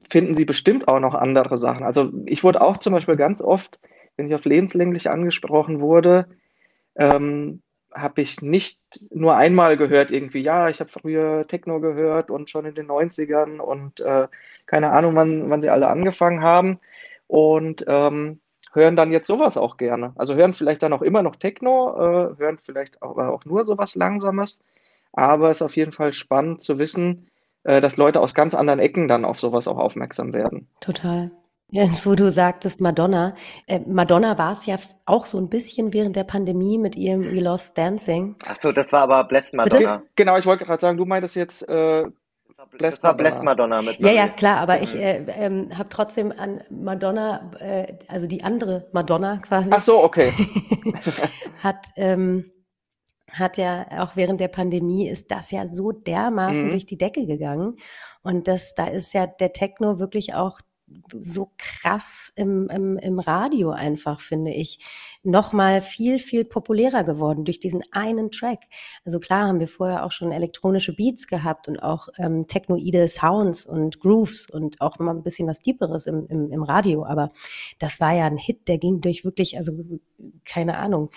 C: finden sie bestimmt auch noch andere Sachen. Also ich wurde auch zum Beispiel ganz oft, wenn ich auf lebenslänglich angesprochen wurde, ähm, habe ich nicht nur einmal gehört, irgendwie, ja, ich habe früher Techno gehört und schon in den 90ern und äh, keine Ahnung, wann, wann sie alle angefangen haben. Und ähm, hören dann jetzt sowas auch gerne. Also hören vielleicht dann auch immer noch Techno, äh, hören vielleicht aber auch nur sowas Langsames. Aber es ist auf jeden Fall spannend zu wissen, äh, dass Leute aus ganz anderen Ecken dann auf sowas auch aufmerksam werden.
B: Total. Jetzt, wo du sagtest Madonna. Äh, Madonna war es ja auch so ein bisschen während der Pandemie mit ihrem We Lost Dancing.
D: Ach so, das war aber Blessed Madonna.
C: Genau, ich wollte gerade sagen, du meintest jetzt äh,
D: das war Blessed Madonna mit
B: Ja, ja, klar, aber ich äh, ähm, habe trotzdem an Madonna, äh, also die andere Madonna quasi.
C: Ach so, okay.
B: hat, ähm, hat ja auch während der Pandemie ist das ja so dermaßen
C: Mhm.
B: durch die Decke gegangen. Und das, da ist ja der Techno wirklich auch so krass im, im, im Radio einfach, finde ich, nochmal viel, viel populärer geworden durch diesen einen Track. Also klar haben wir vorher auch schon elektronische Beats gehabt und auch ähm, technoide Sounds und Grooves und auch mal ein bisschen was Deeperes im, im, im Radio, aber das war ja ein Hit, der ging durch wirklich, also keine Ahnung,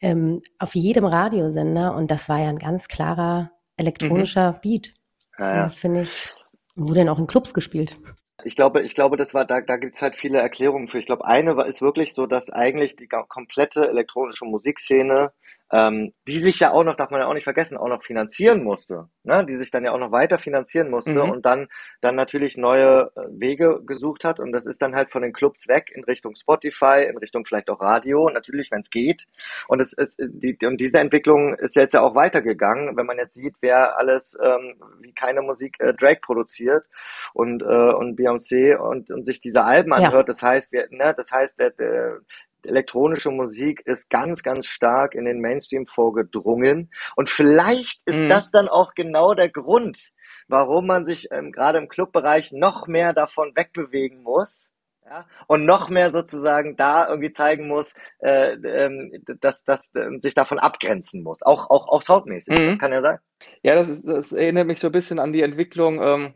B: ähm, auf jedem Radiosender und das war ja ein ganz klarer elektronischer Beat.
D: Ja,
B: Und
D: ja.
B: das finde ich, wurde dann auch in Clubs gespielt.
D: Ich glaube, ich glaube, das war, da, da gibt's halt viele Erklärungen für. Ich glaube, eine war, ist wirklich so, dass eigentlich die komplette elektronische Musikszene, ähm, die sich ja auch noch, darf man ja auch nicht vergessen, auch noch finanzieren musste, ne? Die sich dann ja auch noch weiter finanzieren musste
C: Mhm.
D: und dann, dann natürlich neue äh, Wege gesucht hat. Und das ist dann halt von den Clubs weg in Richtung Spotify, in Richtung vielleicht auch Radio, natürlich, wenn es geht. Und es ist, die, und diese Entwicklung ist jetzt ja auch weitergegangen, wenn man jetzt sieht, wer alles, ähm, wie keine Musik äh, Drake produziert und, äh, und Beyoncé und, und sich diese Alben
B: Ja.
D: anhört. Das heißt, wir, ne, das heißt, der, der, elektronische Musik ist ganz, ganz stark in den Mainstream vorgedrungen. Und vielleicht ist
C: Mhm.
D: das dann auch genau der Grund, warum man sich ähm, gerade im Clubbereich noch mehr davon wegbewegen muss. Ja, und noch mehr sozusagen da irgendwie zeigen muss, äh, ähm, dass, dass äh, sich davon abgrenzen muss. Auch, auch, auch soundmäßig.
C: Mhm.
D: Kann ja sein.
C: Ja, das ist, das erinnert mich so ein bisschen an die Entwicklung, ähm,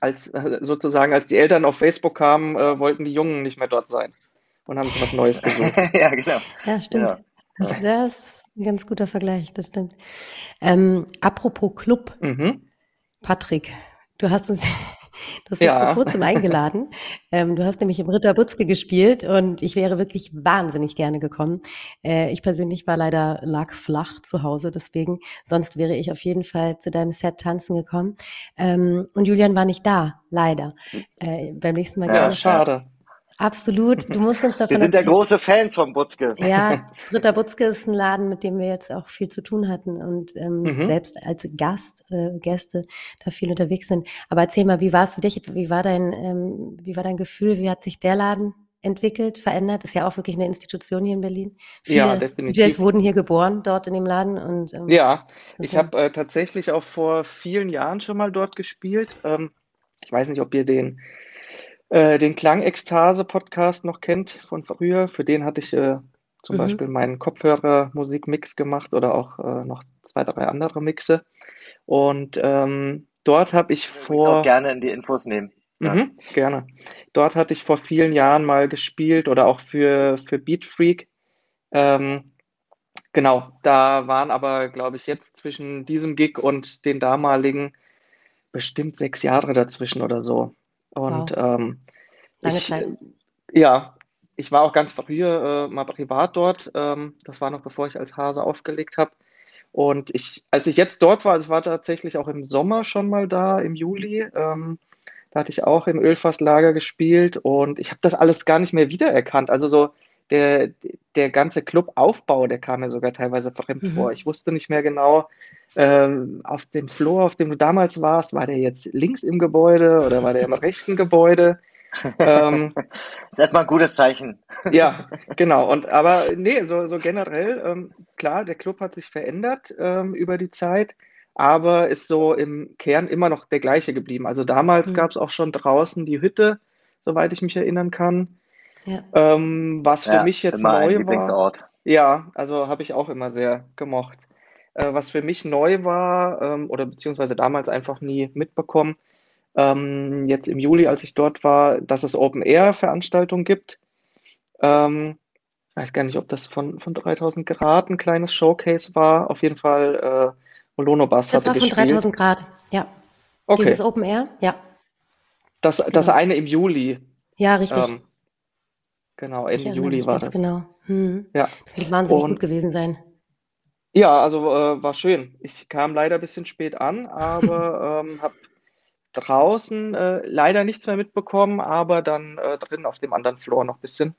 C: als äh, sozusagen, als die Eltern auf Facebook kamen, äh, wollten die Jungen nicht mehr dort sein und haben sich was Neues gesucht.
D: ja, genau.
B: Ja, stimmt.
D: Ja.
B: Das, das ist ein ganz guter Vergleich, das stimmt. Ähm, apropos Club,
C: Mhm.
B: Patrick, du hast uns, du hast
C: Ja.
B: vor kurzem eingeladen. Ähm, du hast nämlich im Ritter Butzke gespielt und ich wäre wirklich wahnsinnig gerne gekommen. Äh, ich persönlich war leider lag flach zu Hause, deswegen, sonst wäre ich auf jeden Fall zu deinem Set tanzen gekommen. Ähm, und Julian war nicht da, leider. Äh, beim nächsten Mal
D: Ja,
C: Ja,
B: gerne.
C: schade.
B: Absolut. Du musst uns davon
D: Wir sind ja große Fans von Butzke.
B: Ja, das Ritter Butzke ist ein Laden, mit dem wir jetzt auch viel zu tun hatten und ähm,
C: Mhm.
B: selbst als Gast, äh, Gäste da viel unterwegs sind. Aber erzähl mal, wie war es für dich? Wie war dein, ähm, wie war dein Gefühl? Wie hat sich der Laden entwickelt, verändert? Ist ja auch wirklich eine Institution hier in Berlin.
C: Ja,
B: Viele
C: definitiv.
B: DJs wurden hier geboren, dort in dem Laden und ähm,
C: Ja, ich habe äh, tatsächlich auch vor vielen Jahren schon mal dort gespielt. Ähm, ich weiß nicht, ob ihr den, äh, den Klangekstase-Podcast noch kennt von früher. Für den hatte ich äh, zum
B: Mhm.
C: Beispiel meinen Kopfhörer-Musikmix gemacht oder auch äh, noch zwei, drei andere Mixe. Und ähm, dort habe ich vor.
D: auch gerne in die Infos nehmen. Ja.
C: Mhm, gerne. Dort hatte ich vor vielen Jahren mal gespielt oder auch für, für Beat Freak. Ähm, genau, da waren aber, glaube ich, jetzt zwischen diesem Gig und den damaligen bestimmt sechs Jahre dazwischen oder so. Und ähm,
B: Lange
C: ich,
B: Zeit.
C: äh, ja, ich war auch ganz früher äh, mal privat dort. Ähm, das war noch bevor ich als Hase aufgelegt habe. Und ich, als ich jetzt dort war, es war tatsächlich auch im Sommer schon mal da, im Juli. Ähm, da hatte ich auch im Ölfasslager gespielt und ich habe das alles gar nicht mehr wiedererkannt. Also so der, der ganze Clubaufbau, der kam mir sogar teilweise fremd
B: Mhm.
C: vor. Ich wusste nicht mehr genau, ähm, auf dem Floor, auf dem du damals warst, war der jetzt links im Gebäude oder war der im rechten Gebäude? Ähm,
D: ist erstmal ein gutes Zeichen.
C: ja, genau. Und aber nee, so, so generell, ähm, klar, der Club hat sich verändert ähm, über die Zeit, aber ist so im Kern immer noch der gleiche geblieben. Also damals
B: Mhm.
C: gab es auch schon draußen die Hütte, soweit ich mich erinnern kann.
B: Ja.
C: Ähm, was für
D: Ja,
C: mich jetzt
D: immer ein
C: neu war.
D: Lieblingsort.
C: Ja, also habe ich auch immer sehr gemocht. Äh, was für mich neu war, ähm, oder beziehungsweise damals einfach nie mitbekommen, ähm, jetzt im Juli, als ich dort war, dass es Open-Air-Veranstaltungen gibt. Ähm, ich weiß gar nicht, ob das von, von 3000 Grad ein kleines Showcase war. Auf jeden Fall, äh, Molono Bass
B: Das
C: hatte
B: war von
C: gespielt.
B: 3000 Grad. Ja.
C: Okay,
B: Dieses Open Air? Ja.
C: das, das
B: genau.
C: eine im Juli.
B: Ja, richtig.
C: Ähm, genau, Ende
B: erinnere
C: Juli war das.
B: genau. Mhm.
C: Ja.
B: Das muss wahnsinnig
C: Und
B: gut gewesen sein.
C: Ja, also äh, war schön. Ich kam leider ein bisschen spät an, aber ähm, habe draußen äh, leider nichts mehr mitbekommen, aber dann äh, drin auf dem anderen Floor noch ein bisschen.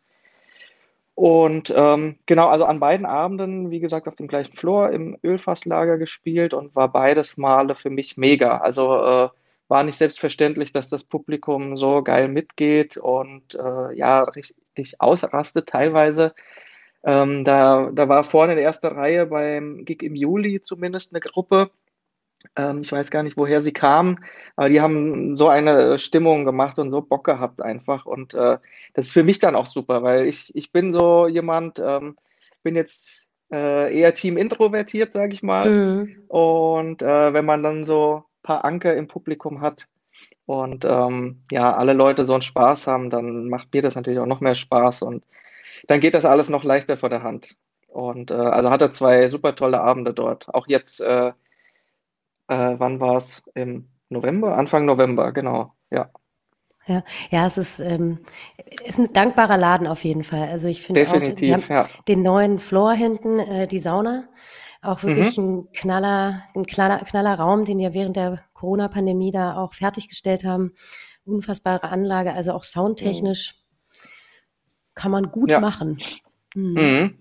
C: Und ähm, genau, also an beiden Abenden, wie gesagt, auf dem gleichen Floor im Ölfasslager gespielt und war beides Male für mich mega. Also äh, war nicht selbstverständlich, dass das Publikum so geil mitgeht und äh, ja, richtig ausrastet teilweise. Ähm, da, da war vorne in der ersten Reihe beim Gig im Juli zumindest eine Gruppe, ähm, ich weiß gar nicht, woher sie kamen, aber die haben so eine Stimmung gemacht und so Bock gehabt einfach. Und äh, das ist für mich dann auch super, weil ich, ich bin so jemand, ähm, bin jetzt äh, eher Team introvertiert, sage ich mal. Mhm. Und äh, wenn man dann so ein paar Anker im Publikum hat und ähm, ja, alle Leute so einen Spaß haben, dann macht mir das natürlich auch noch mehr Spaß und dann geht das alles noch leichter vor der Hand. Und äh, also hatte zwei super tolle Abende dort. Auch jetzt äh, äh, wann war es? Im November? Anfang November, genau, ja.
B: Ja, ja, es ist, ähm, ist ein dankbarer Laden auf jeden Fall. Also ich finde auch, die haben ja. den neuen Floor hinten, äh, die Sauna, auch wirklich mhm. ein Knaller, ein knaller, knaller Raum, den wir während der Corona-Pandemie da auch fertiggestellt haben. Unfassbare Anlage, also auch soundtechnisch mhm. kann man gut ja. machen.
C: Mhm.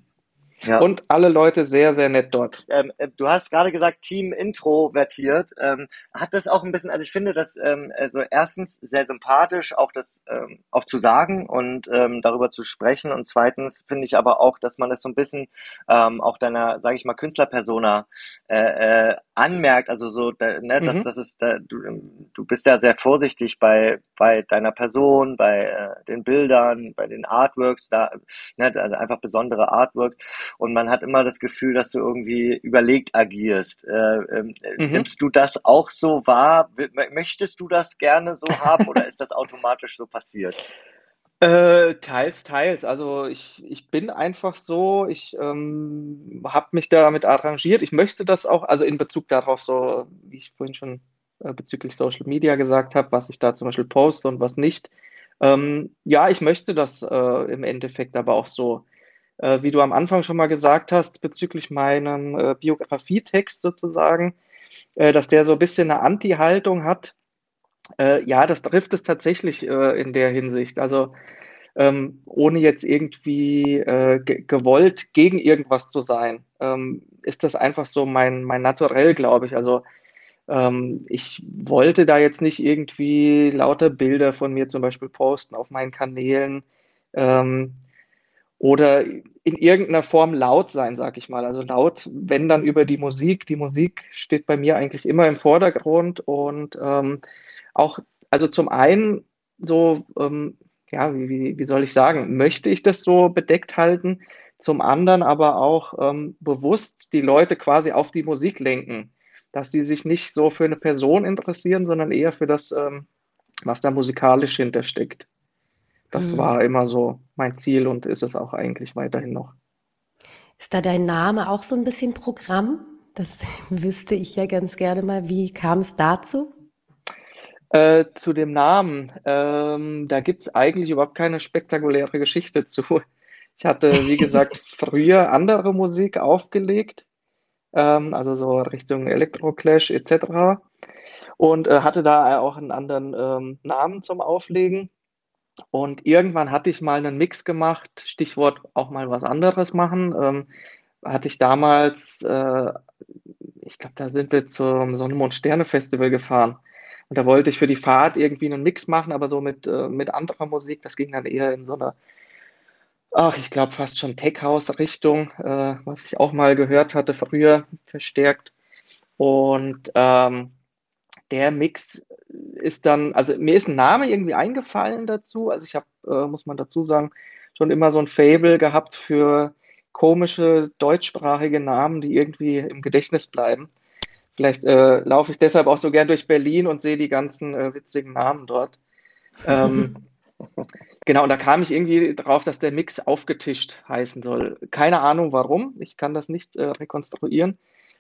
C: Ja. Und alle Leute sehr, sehr nett dort.
D: Ähm, äh, du hast gerade gesagt, Team introvertiert. Ähm, hat das auch ein bisschen, also ich finde das ähm, also erstens sehr sympathisch, auch das ähm, auch zu sagen und ähm, darüber zu sprechen. Und zweitens finde ich aber auch, dass man das so ein bisschen ähm, auch deiner, sage ich mal, Künstlerpersona äh, äh, anmerkt. Also so, da, ne, mhm. dass das ist, da, du, du bist ja sehr vorsichtig bei bei deiner Person, bei äh, den Bildern, bei den Artworks, da ne, also einfach besondere Artworks und man hat immer das Gefühl, dass du irgendwie überlegt agierst. Äh, ähm, mhm. Nimmst du das auch so wahr? Möchtest du das gerne so haben oder ist das automatisch so passiert?
C: Äh, teils, teils. Also ich, ich bin einfach so, ich ähm, habe mich damit arrangiert. Ich möchte das auch, also in Bezug darauf, so wie ich vorhin schon äh, bezüglich Social Media gesagt habe, was ich da zum Beispiel poste und was nicht. Ähm, ja, ich möchte das äh, im Endeffekt aber auch so äh, wie du am Anfang schon mal gesagt hast, bezüglich meinem äh, Biografietext sozusagen, äh, dass der so ein bisschen eine Anti-Haltung hat. Äh, ja, das trifft es tatsächlich äh, in der Hinsicht. Also ähm, ohne jetzt irgendwie äh, gewollt gegen irgendwas zu sein, ähm, ist das einfach so mein, mein Naturell, glaube ich. Also ähm, ich wollte da jetzt nicht irgendwie lauter Bilder von mir zum Beispiel posten auf meinen Kanälen. Ähm, oder in irgendeiner Form laut sein, sag ich mal. Also laut, wenn dann über die Musik. Die Musik steht bei mir eigentlich immer im Vordergrund und ähm, auch, also zum einen so, ähm, ja, wie, wie, soll ich sagen, möchte ich das so bedeckt halten, zum anderen aber auch ähm, bewusst die Leute quasi auf die Musik lenken, dass sie sich nicht so für eine Person interessieren, sondern eher für das, ähm, was da musikalisch hintersteckt. Das mhm. war immer so mein Ziel und ist es auch eigentlich weiterhin noch.
B: Ist da dein Name auch so ein bisschen Programm? Das wüsste ich ja ganz gerne mal. Wie kam es dazu?
C: Äh, zu dem Namen, ähm, da gibt es eigentlich überhaupt keine spektakuläre Geschichte zu. Ich hatte, wie gesagt, früher andere Musik aufgelegt, ähm, also so Richtung Electroclash etc. Und äh, hatte da auch einen anderen ähm, Namen zum Auflegen. Und irgendwann hatte ich mal einen Mix gemacht, Stichwort auch mal was anderes machen. Ähm, hatte ich damals, äh, ich glaube, da sind wir zum Sonne, Mond, Sterne Festival gefahren. Und da wollte ich für die Fahrt irgendwie einen Mix machen, aber so mit, äh, mit anderer Musik. Das ging dann eher in so eine, ach, ich glaube fast schon Tech House Richtung, äh, was ich auch mal gehört hatte früher verstärkt. Und ähm, der Mix ist dann, also mir ist ein Name irgendwie eingefallen dazu. Also ich habe, äh, muss man dazu sagen, schon immer so ein Fable gehabt für komische deutschsprachige Namen, die irgendwie im Gedächtnis bleiben. Vielleicht äh, laufe ich deshalb auch so gern durch Berlin und sehe die ganzen äh, witzigen Namen dort. Ähm, genau, und da kam ich irgendwie drauf, dass der Mix aufgetischt heißen soll. Keine Ahnung warum, ich kann das nicht äh, rekonstruieren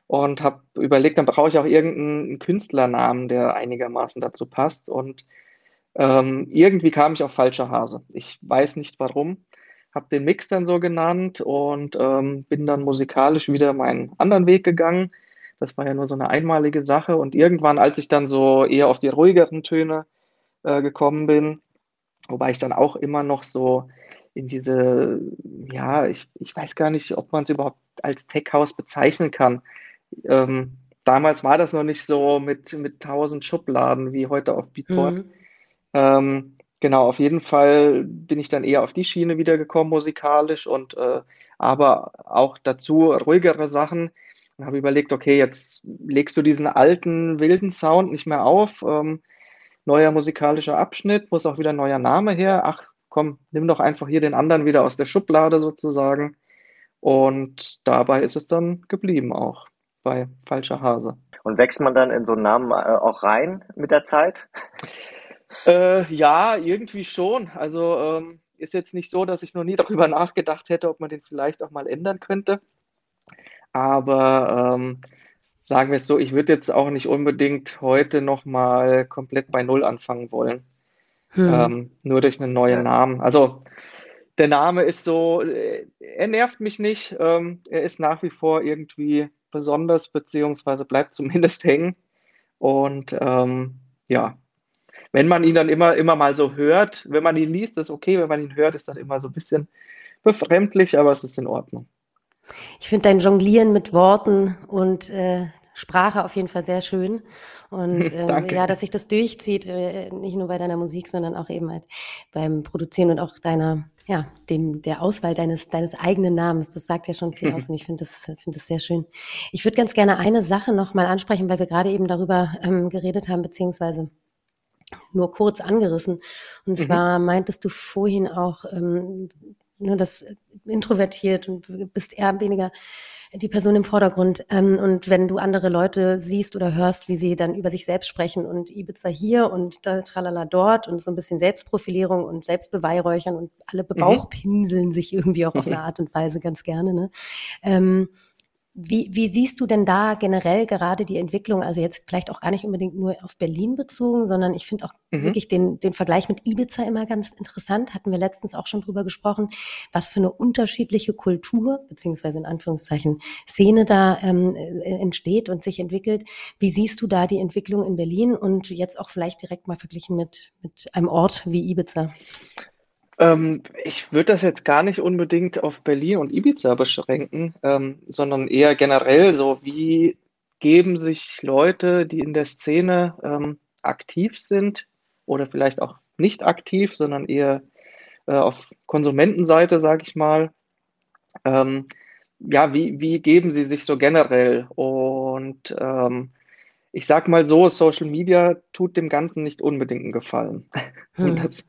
C: und habe überlegt, dann brauche ich auch irgendeinen Künstlernamen, der einigermaßen dazu passt. Und ähm, irgendwie kam ich auf falscher Hase. Ich weiß nicht warum. Habe den Mix dann so genannt und ähm, bin dann musikalisch wieder meinen anderen Weg gegangen. Das war ja nur so eine einmalige Sache. Und irgendwann, als ich dann so eher auf die ruhigeren Töne äh, gekommen bin, wobei ich dann auch immer noch so in diese, ja, ich, ich weiß gar nicht, ob man es überhaupt als Tech House bezeichnen kann. Ähm, damals war das noch nicht so mit, mit tausend Schubladen wie heute auf Beatport. Mhm. Ähm, genau, auf jeden Fall bin ich dann eher auf die Schiene wiedergekommen musikalisch und äh, aber auch dazu ruhigere Sachen. Und habe überlegt, okay, jetzt legst du diesen alten wilden Sound nicht mehr auf. Ähm, neuer musikalischer Abschnitt, muss auch wieder ein neuer Name her. Ach komm, nimm doch einfach hier den anderen wieder aus der Schublade sozusagen. Und dabei ist es dann geblieben auch bei Falscher Hase.
D: Und wächst man dann in so einen Namen äh, auch rein mit der Zeit?
C: Äh, ja, irgendwie schon. Also ähm, ist jetzt nicht so, dass ich noch nie darüber nachgedacht hätte, ob man den vielleicht auch mal ändern könnte. Aber ähm, sagen wir es so, ich würde jetzt auch nicht unbedingt heute nochmal komplett bei Null anfangen wollen. Hm. Ähm, nur durch einen neuen Namen. Also der Name ist so, äh, er nervt mich nicht. Ähm, er ist nach wie vor irgendwie besonders, beziehungsweise bleibt zumindest hängen. Und ähm, ja, wenn man ihn dann immer, immer mal so hört, wenn man ihn liest, ist okay, wenn man ihn hört, ist dann immer so ein bisschen befremdlich, aber es ist in Ordnung.
B: Ich finde dein Jonglieren mit Worten und äh, Sprache auf jeden Fall sehr schön. Und ähm, ja, dass sich das durchzieht, äh, nicht nur bei deiner Musik, sondern auch eben halt beim Produzieren und auch deiner, ja, dem, der Auswahl deines, deines eigenen Namens. Das sagt ja schon viel aus und ich finde das, finde das sehr schön. Ich würde ganz gerne eine Sache nochmal ansprechen, weil wir gerade eben darüber ähm, geredet haben, beziehungsweise nur kurz angerissen. Und mhm. zwar meintest du vorhin auch, ähm, nur das introvertiert und bist eher weniger die Person im Vordergrund. Ähm, und wenn du andere Leute siehst oder hörst, wie sie dann über sich selbst sprechen und Ibiza hier und da tralala dort und so ein bisschen Selbstprofilierung und Selbstbeweihräuchern und alle mhm. bebauchpinseln mhm. sich irgendwie auch auf eine Art und Weise ganz gerne. Ne? Ähm, wie, wie siehst du denn da generell gerade die Entwicklung, also jetzt vielleicht auch gar nicht unbedingt nur auf Berlin bezogen, sondern ich finde auch mhm. wirklich den, den Vergleich mit Ibiza immer ganz interessant, hatten wir letztens auch schon drüber gesprochen, was für eine unterschiedliche Kultur, beziehungsweise in Anführungszeichen Szene da ähm, äh, entsteht und sich entwickelt. Wie siehst du da die Entwicklung in Berlin und jetzt auch vielleicht direkt mal verglichen mit, mit einem Ort wie Ibiza?
C: Ähm, ich würde das jetzt gar nicht unbedingt auf Berlin und Ibiza beschränken, ähm, sondern eher generell so, wie geben sich Leute, die in der Szene ähm, aktiv sind oder vielleicht auch nicht aktiv, sondern eher äh, auf Konsumentenseite, sage ich mal, ähm, ja, wie, wie geben sie sich so generell? Und ähm, ich sage mal so, Social Media tut dem Ganzen nicht unbedingt einen Gefallen. Hm. Und das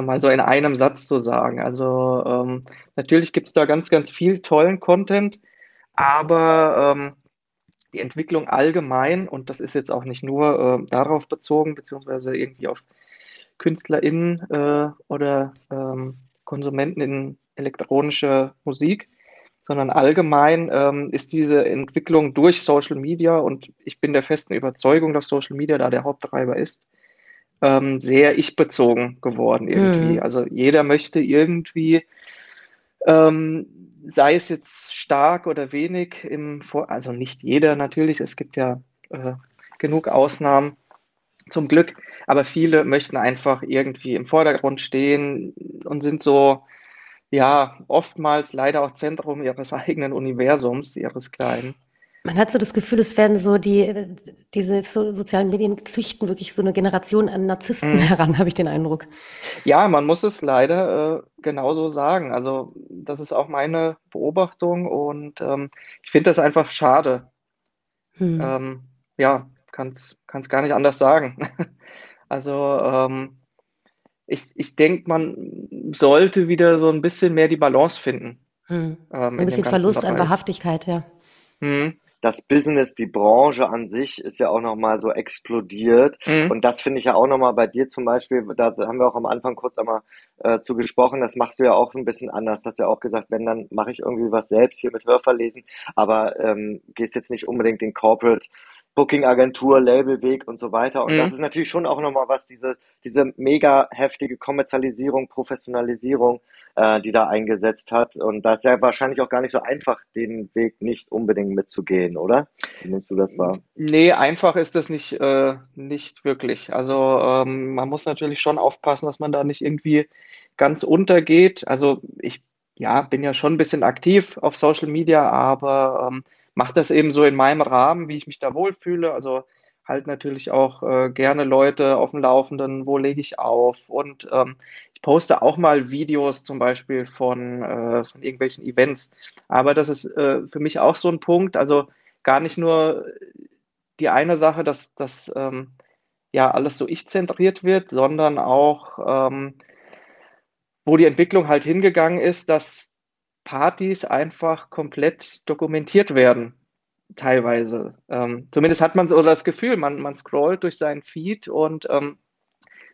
C: mal so in einem Satz zu sagen. Also ähm, natürlich gibt es da ganz, ganz viel tollen Content, aber ähm, die Entwicklung allgemein, und das ist jetzt auch nicht nur äh, darauf bezogen, beziehungsweise irgendwie auf KünstlerInnen äh, oder ähm, Konsumenten in elektronische Musik, sondern allgemein ähm, ist diese Entwicklung durch Social Media und ich bin der festen Überzeugung, dass Social Media da der Haupttreiber ist, ähm, sehr ich-bezogen geworden irgendwie. Mhm. Also jeder möchte irgendwie, ähm, sei es jetzt stark oder wenig im Vor, also nicht jeder natürlich, es gibt ja äh, genug Ausnahmen zum Glück, aber viele möchten einfach irgendwie im Vordergrund stehen und sind so, ja, oftmals leider auch Zentrum ihres eigenen Universums, ihres kleinen.
B: Man hat so das Gefühl, es werden so die, diese so, sozialen Medien züchten wirklich so eine Generation an Narzissten mhm. heran, habe ich den Eindruck.
C: Ja, man muss es leider äh, genauso sagen. Also, das ist auch meine Beobachtung und ähm, ich finde das einfach schade. Hm. Ähm, ja, kann es gar nicht anders sagen. also, ähm, ich, ich denke, man sollte wieder so ein bisschen mehr die Balance finden.
B: Hm. Ähm, ein bisschen Verlust Bereich. an Wahrhaftigkeit, ja.
D: Hm das Business, die Branche an sich ist ja auch nochmal so explodiert. Mhm. Und das finde ich ja auch nochmal bei dir zum Beispiel, da haben wir auch am Anfang kurz einmal äh, zu gesprochen, das machst du ja auch ein bisschen anders. Du hast ja auch gesagt, wenn, dann mache ich irgendwie was selbst hier mit Hörverlesen, aber ähm, gehst jetzt nicht unbedingt den Corporate Booking-Agentur, Labelweg und so weiter. Und
C: Mhm.
D: das ist natürlich schon auch nochmal was, diese, diese mega heftige Kommerzialisierung, Professionalisierung, äh, die da eingesetzt hat. Und da ist ja wahrscheinlich auch gar nicht so einfach, den Weg nicht unbedingt mitzugehen, oder? Wie nimmst du das wahr?
C: Nee, einfach ist das nicht, äh, nicht wirklich. Also ähm, man muss natürlich schon aufpassen, dass man da nicht irgendwie ganz untergeht. Also ich ja, bin ja schon ein bisschen aktiv auf Social Media, aber ähm, mache das eben so in meinem Rahmen, wie ich mich da wohlfühle. Also halt natürlich auch äh, gerne Leute auf dem Laufenden, wo lege ich auf. Und ähm, ich poste auch mal Videos zum Beispiel von, äh, von irgendwelchen Events. Aber das ist äh, für mich auch so ein Punkt. Also gar nicht nur die eine Sache, dass das ähm, ja alles so ich-zentriert wird, sondern auch, ähm, wo die Entwicklung halt hingegangen ist, dass Partys einfach komplett dokumentiert werden, teilweise. Ähm, zumindest hat man so das Gefühl, man, man scrollt durch seinen Feed und ähm,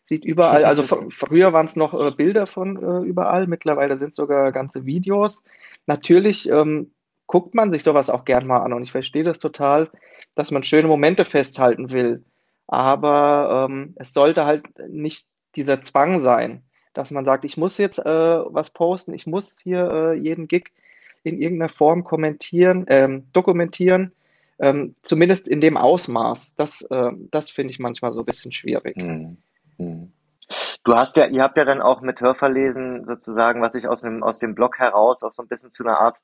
C: sieht überall, also fr früher waren es noch äh, Bilder von äh, überall, mittlerweile sind sogar ganze Videos. Natürlich ähm, guckt man sich sowas auch gern mal an und ich verstehe das total, dass man schöne Momente festhalten will. Aber ähm, es sollte halt nicht dieser Zwang sein, dass man sagt, ich muss jetzt äh, was posten, ich muss hier äh, jeden Gig in irgendeiner Form kommentieren, ähm, dokumentieren, ähm, zumindest in dem Ausmaß. Das, äh, das finde ich manchmal so ein bisschen schwierig.
D: Hm. Hm. Du hast ja, ihr habt ja dann auch mit Hörverlesen sozusagen, was sich aus dem, aus dem Blog heraus auch so ein bisschen zu einer Art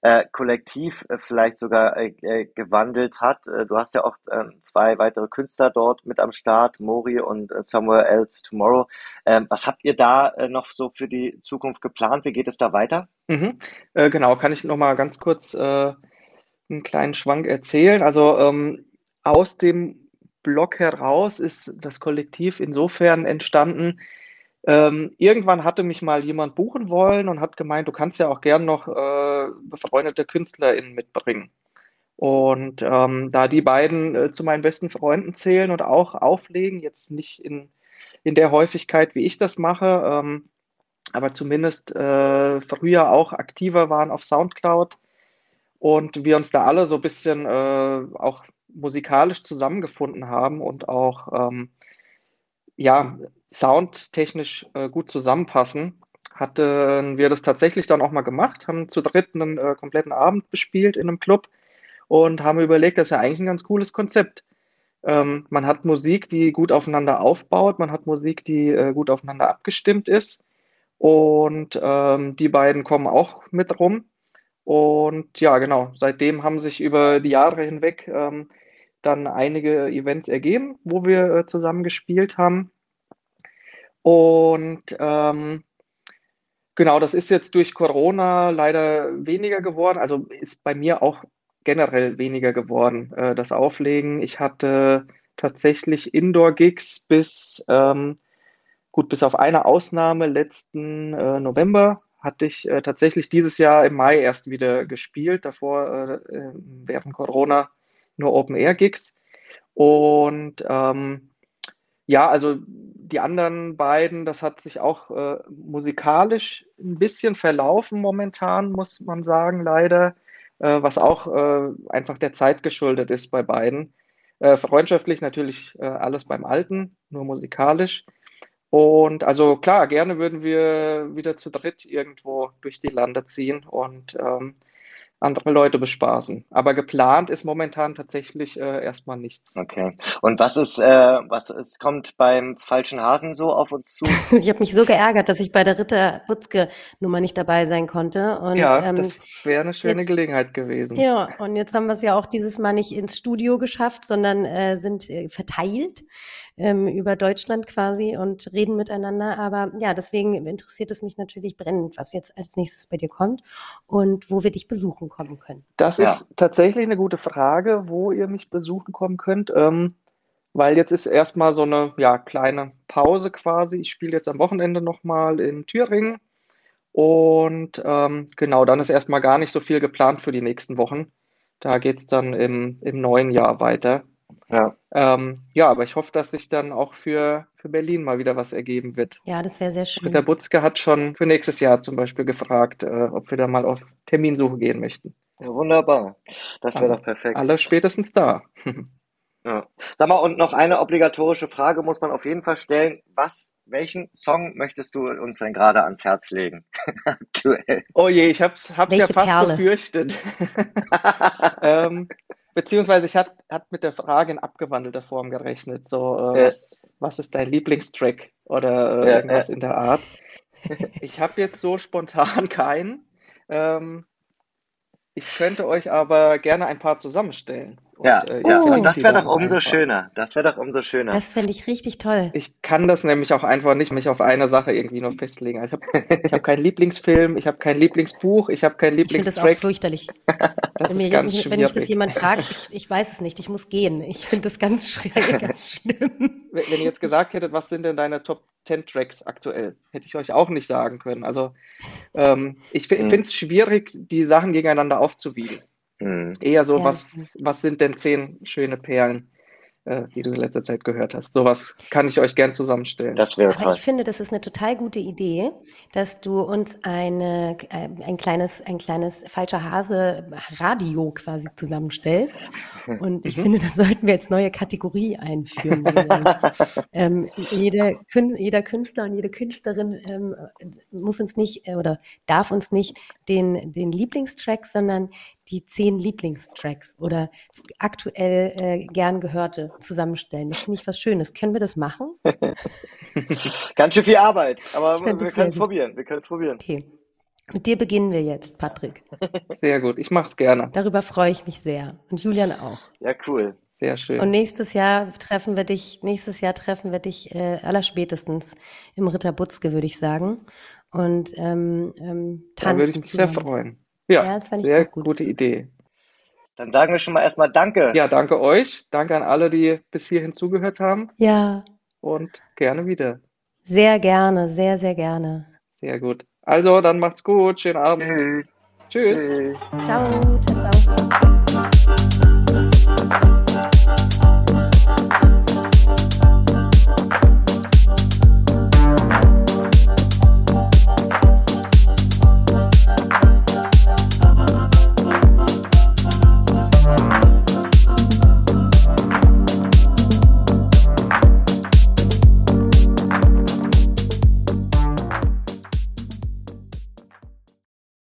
D: äh, Kollektiv äh, vielleicht sogar äh, äh gewandelt hat. Äh, du hast ja auch äh, zwei weitere Künstler dort mit am Start, Mori und äh, Somewhere Else Tomorrow. Ähm, was habt ihr da noch so für die Zukunft geplant? Wie geht es da weiter?
C: Mhm. Genau, kann ich noch mal ganz kurz einen kleinen Schwank erzählen. Also ähm, aus dem Blog heraus ist das Kollektiv insofern entstanden. Ähm, irgendwann hatte mich mal jemand buchen wollen und hat gemeint, du kannst ja auch gern noch äh, befreundete KünstlerInnen mitbringen. Und ähm, da die beiden äh, zu meinen besten Freunden zählen und auch auflegen, jetzt nicht in, in der Häufigkeit, wie ich das mache, ähm, aber zumindest äh, früher auch aktiver waren auf Soundcloud und wir uns da alle so ein bisschen äh, auch musikalisch zusammengefunden haben und auch ähm, ja, soundtechnisch äh, gut zusammenpassen, hatten wir das tatsächlich dann auch mal gemacht, haben zu dritt einen äh, kompletten Abend bespielt in einem Club und haben überlegt, das ist ja eigentlich ein ganz cooles Konzept. Ähm, man hat Musik, die gut aufeinander aufbaut, man hat Musik, die äh, gut aufeinander abgestimmt ist und ähm, die beiden kommen auch mit rum. Und ja, genau, seitdem haben sich über die Jahre hinweg ähm, dann einige Events ergeben, wo wir äh, zusammen gespielt haben. Und ähm, genau, das ist jetzt durch Corona leider weniger geworden. Also ist bei mir auch generell weniger geworden, äh, das Auflegen. Ich hatte tatsächlich Indoor-Gigs bis, ähm, gut, bis auf eine Ausnahme letzten äh, November hatte ich äh, tatsächlich dieses Jahr im Mai erst wieder gespielt. Davor äh, äh während Corona nur Open-Air-Gigs. Und ähm, ja, also die anderen beiden, das hat sich auch äh, musikalisch ein bisschen verlaufen momentan, muss man sagen, leider, äh, was auch äh, einfach der Zeit geschuldet ist bei beiden. Äh, freundschaftlich natürlich äh, alles beim Alten, nur musikalisch. Und also klar, gerne würden wir wieder zu dritt irgendwo durch die Lande ziehen und ähm, andere Leute bespaßen. Aber geplant ist momentan tatsächlich äh, erstmal nichts.
D: Okay. Und was ist, äh, was ist, kommt beim falschen Hasen so auf uns zu?
B: ich habe mich so geärgert, dass ich bei der Ritter Butzke Nummer nicht dabei sein konnte. Und,
C: ja,
B: ähm,
C: das wäre eine schöne
B: jetzt,
C: Gelegenheit gewesen.
B: Ja, und jetzt haben wir es ja auch dieses Mal nicht ins Studio geschafft, sondern äh, sind äh, verteilt ähm, über Deutschland quasi und reden miteinander. Aber ja, deswegen interessiert es mich natürlich brennend, was jetzt als nächstes bei dir kommt und wo wir dich besuchen kommen können.
C: Das
D: Ja.
C: ist tatsächlich eine gute Frage, wo ihr mich besuchen kommen könnt. Ähm, weil jetzt ist erstmal so eine ja, kleine Pause quasi. Ich spiele jetzt am Wochenende nochmal in Thüringen. Und ähm, genau, dann ist erstmal gar nicht so viel geplant für die nächsten Wochen. Da geht es dann im, im neuen Jahr weiter.
D: Ja.
C: Ähm, ja, aber ich hoffe, dass sich dann auch für, für Berlin mal wieder was ergeben wird.
B: Ja, das wäre sehr schön.
C: Ritter Butzke hat schon für nächstes Jahr zum Beispiel gefragt, äh, ob wir da mal auf Terminsuche gehen möchten.
D: Ja, wunderbar. Das wäre
C: Also,
D: doch perfekt.
C: alle spätestens da.
D: Ja. Sag mal, und noch eine obligatorische Frage muss man auf jeden Fall stellen. Was, welchen Song möchtest du uns denn gerade ans Herz legen?
C: Aktuell. Oh je, ich hab's, hab's ja fast Perle? befürchtet. ähm, beziehungsweise ich hatte hat mit der Frage in abgewandelter Form gerechnet. So, äh, ja. was, was ist dein Lieblingstrack oder äh, ja, irgendwas ja. in der Art? Ich habe jetzt so spontan keinen. Ähm, ich könnte euch aber gerne ein paar zusammenstellen.
D: Und, ja, äh, ja. Oh. das wäre doch umso einfach. schöner. Das wäre doch umso schöner.
B: Das fände ich richtig toll.
C: Ich kann das nämlich auch einfach nicht mich auf eine Sache irgendwie nur festlegen. Ich habe ich hab keinen Lieblingsfilm, ich habe kein Lieblingsbuch, ich habe keinen Lieblingstrack.
B: Ich finde das auch fürchterlich. das wenn, mir, ganz wenn mich das jemand fragt, ich, ich weiß es nicht, ich muss gehen. Ich finde das ganz, schwer, ganz schlimm.
C: Wenn, wenn ihr jetzt gesagt hättet, was sind denn deine Top 10 Tracks aktuell? Hätte ich euch auch nicht sagen können. Also ähm, ich hm. finde es schwierig, die Sachen gegeneinander aufzuwiegen. Mhm. Eher so, ja, was, was sind denn zehn schöne Perlen? Äh, die du in letzter Zeit gehört hast. Sowas kann ich euch gern zusammenstellen.
D: Das wäre toll.
B: Ich finde, das ist eine total gute Idee, dass du uns eine, äh, ein kleines, ein kleines falscher Hase Radio quasi zusammenstellst. Und ich mhm. finde, das sollten wir jetzt neue Kategorie einführen. ähm, jede, jeder Künstler und jede Künstlerin ähm, muss uns nicht äh, oder darf uns nicht den, den Lieblingstrack, sondern die zehn Lieblingstracks oder aktuell äh, gern gehörte zusammenstellen. Das finde ich was Schönes. Können wir das machen?
D: Ganz schön viel Arbeit, aber wir können es probieren. Wir können es probieren.
B: Okay. Mit dir beginnen wir jetzt, Patrick.
C: Sehr gut, ich mache es gerne.
B: Darüber freue ich mich sehr. Und Julian auch.
D: Ja, cool.
C: Sehr schön.
B: Und nächstes Jahr treffen wir dich, nächstes Jahr treffen wir dich äh, allerspätestens im Ritter Butzke, würde ich sagen. Und ähm, ähm, tanzen. Da
C: würde ich mich zusammen. sehr freuen. Ja, ja das fand ich sehr gut. gute Idee.
D: Dann sagen wir schon mal erstmal Danke.
C: Ja, danke euch. Danke an alle, die bis hierhin zugehört haben.
B: Ja.
C: Und gerne wieder.
B: Sehr gerne, sehr, sehr gerne.
C: Sehr gut. Also, dann macht's gut. Schönen Abend. Tschüss. Tschüss.
B: Ciao. Ciao. ciao.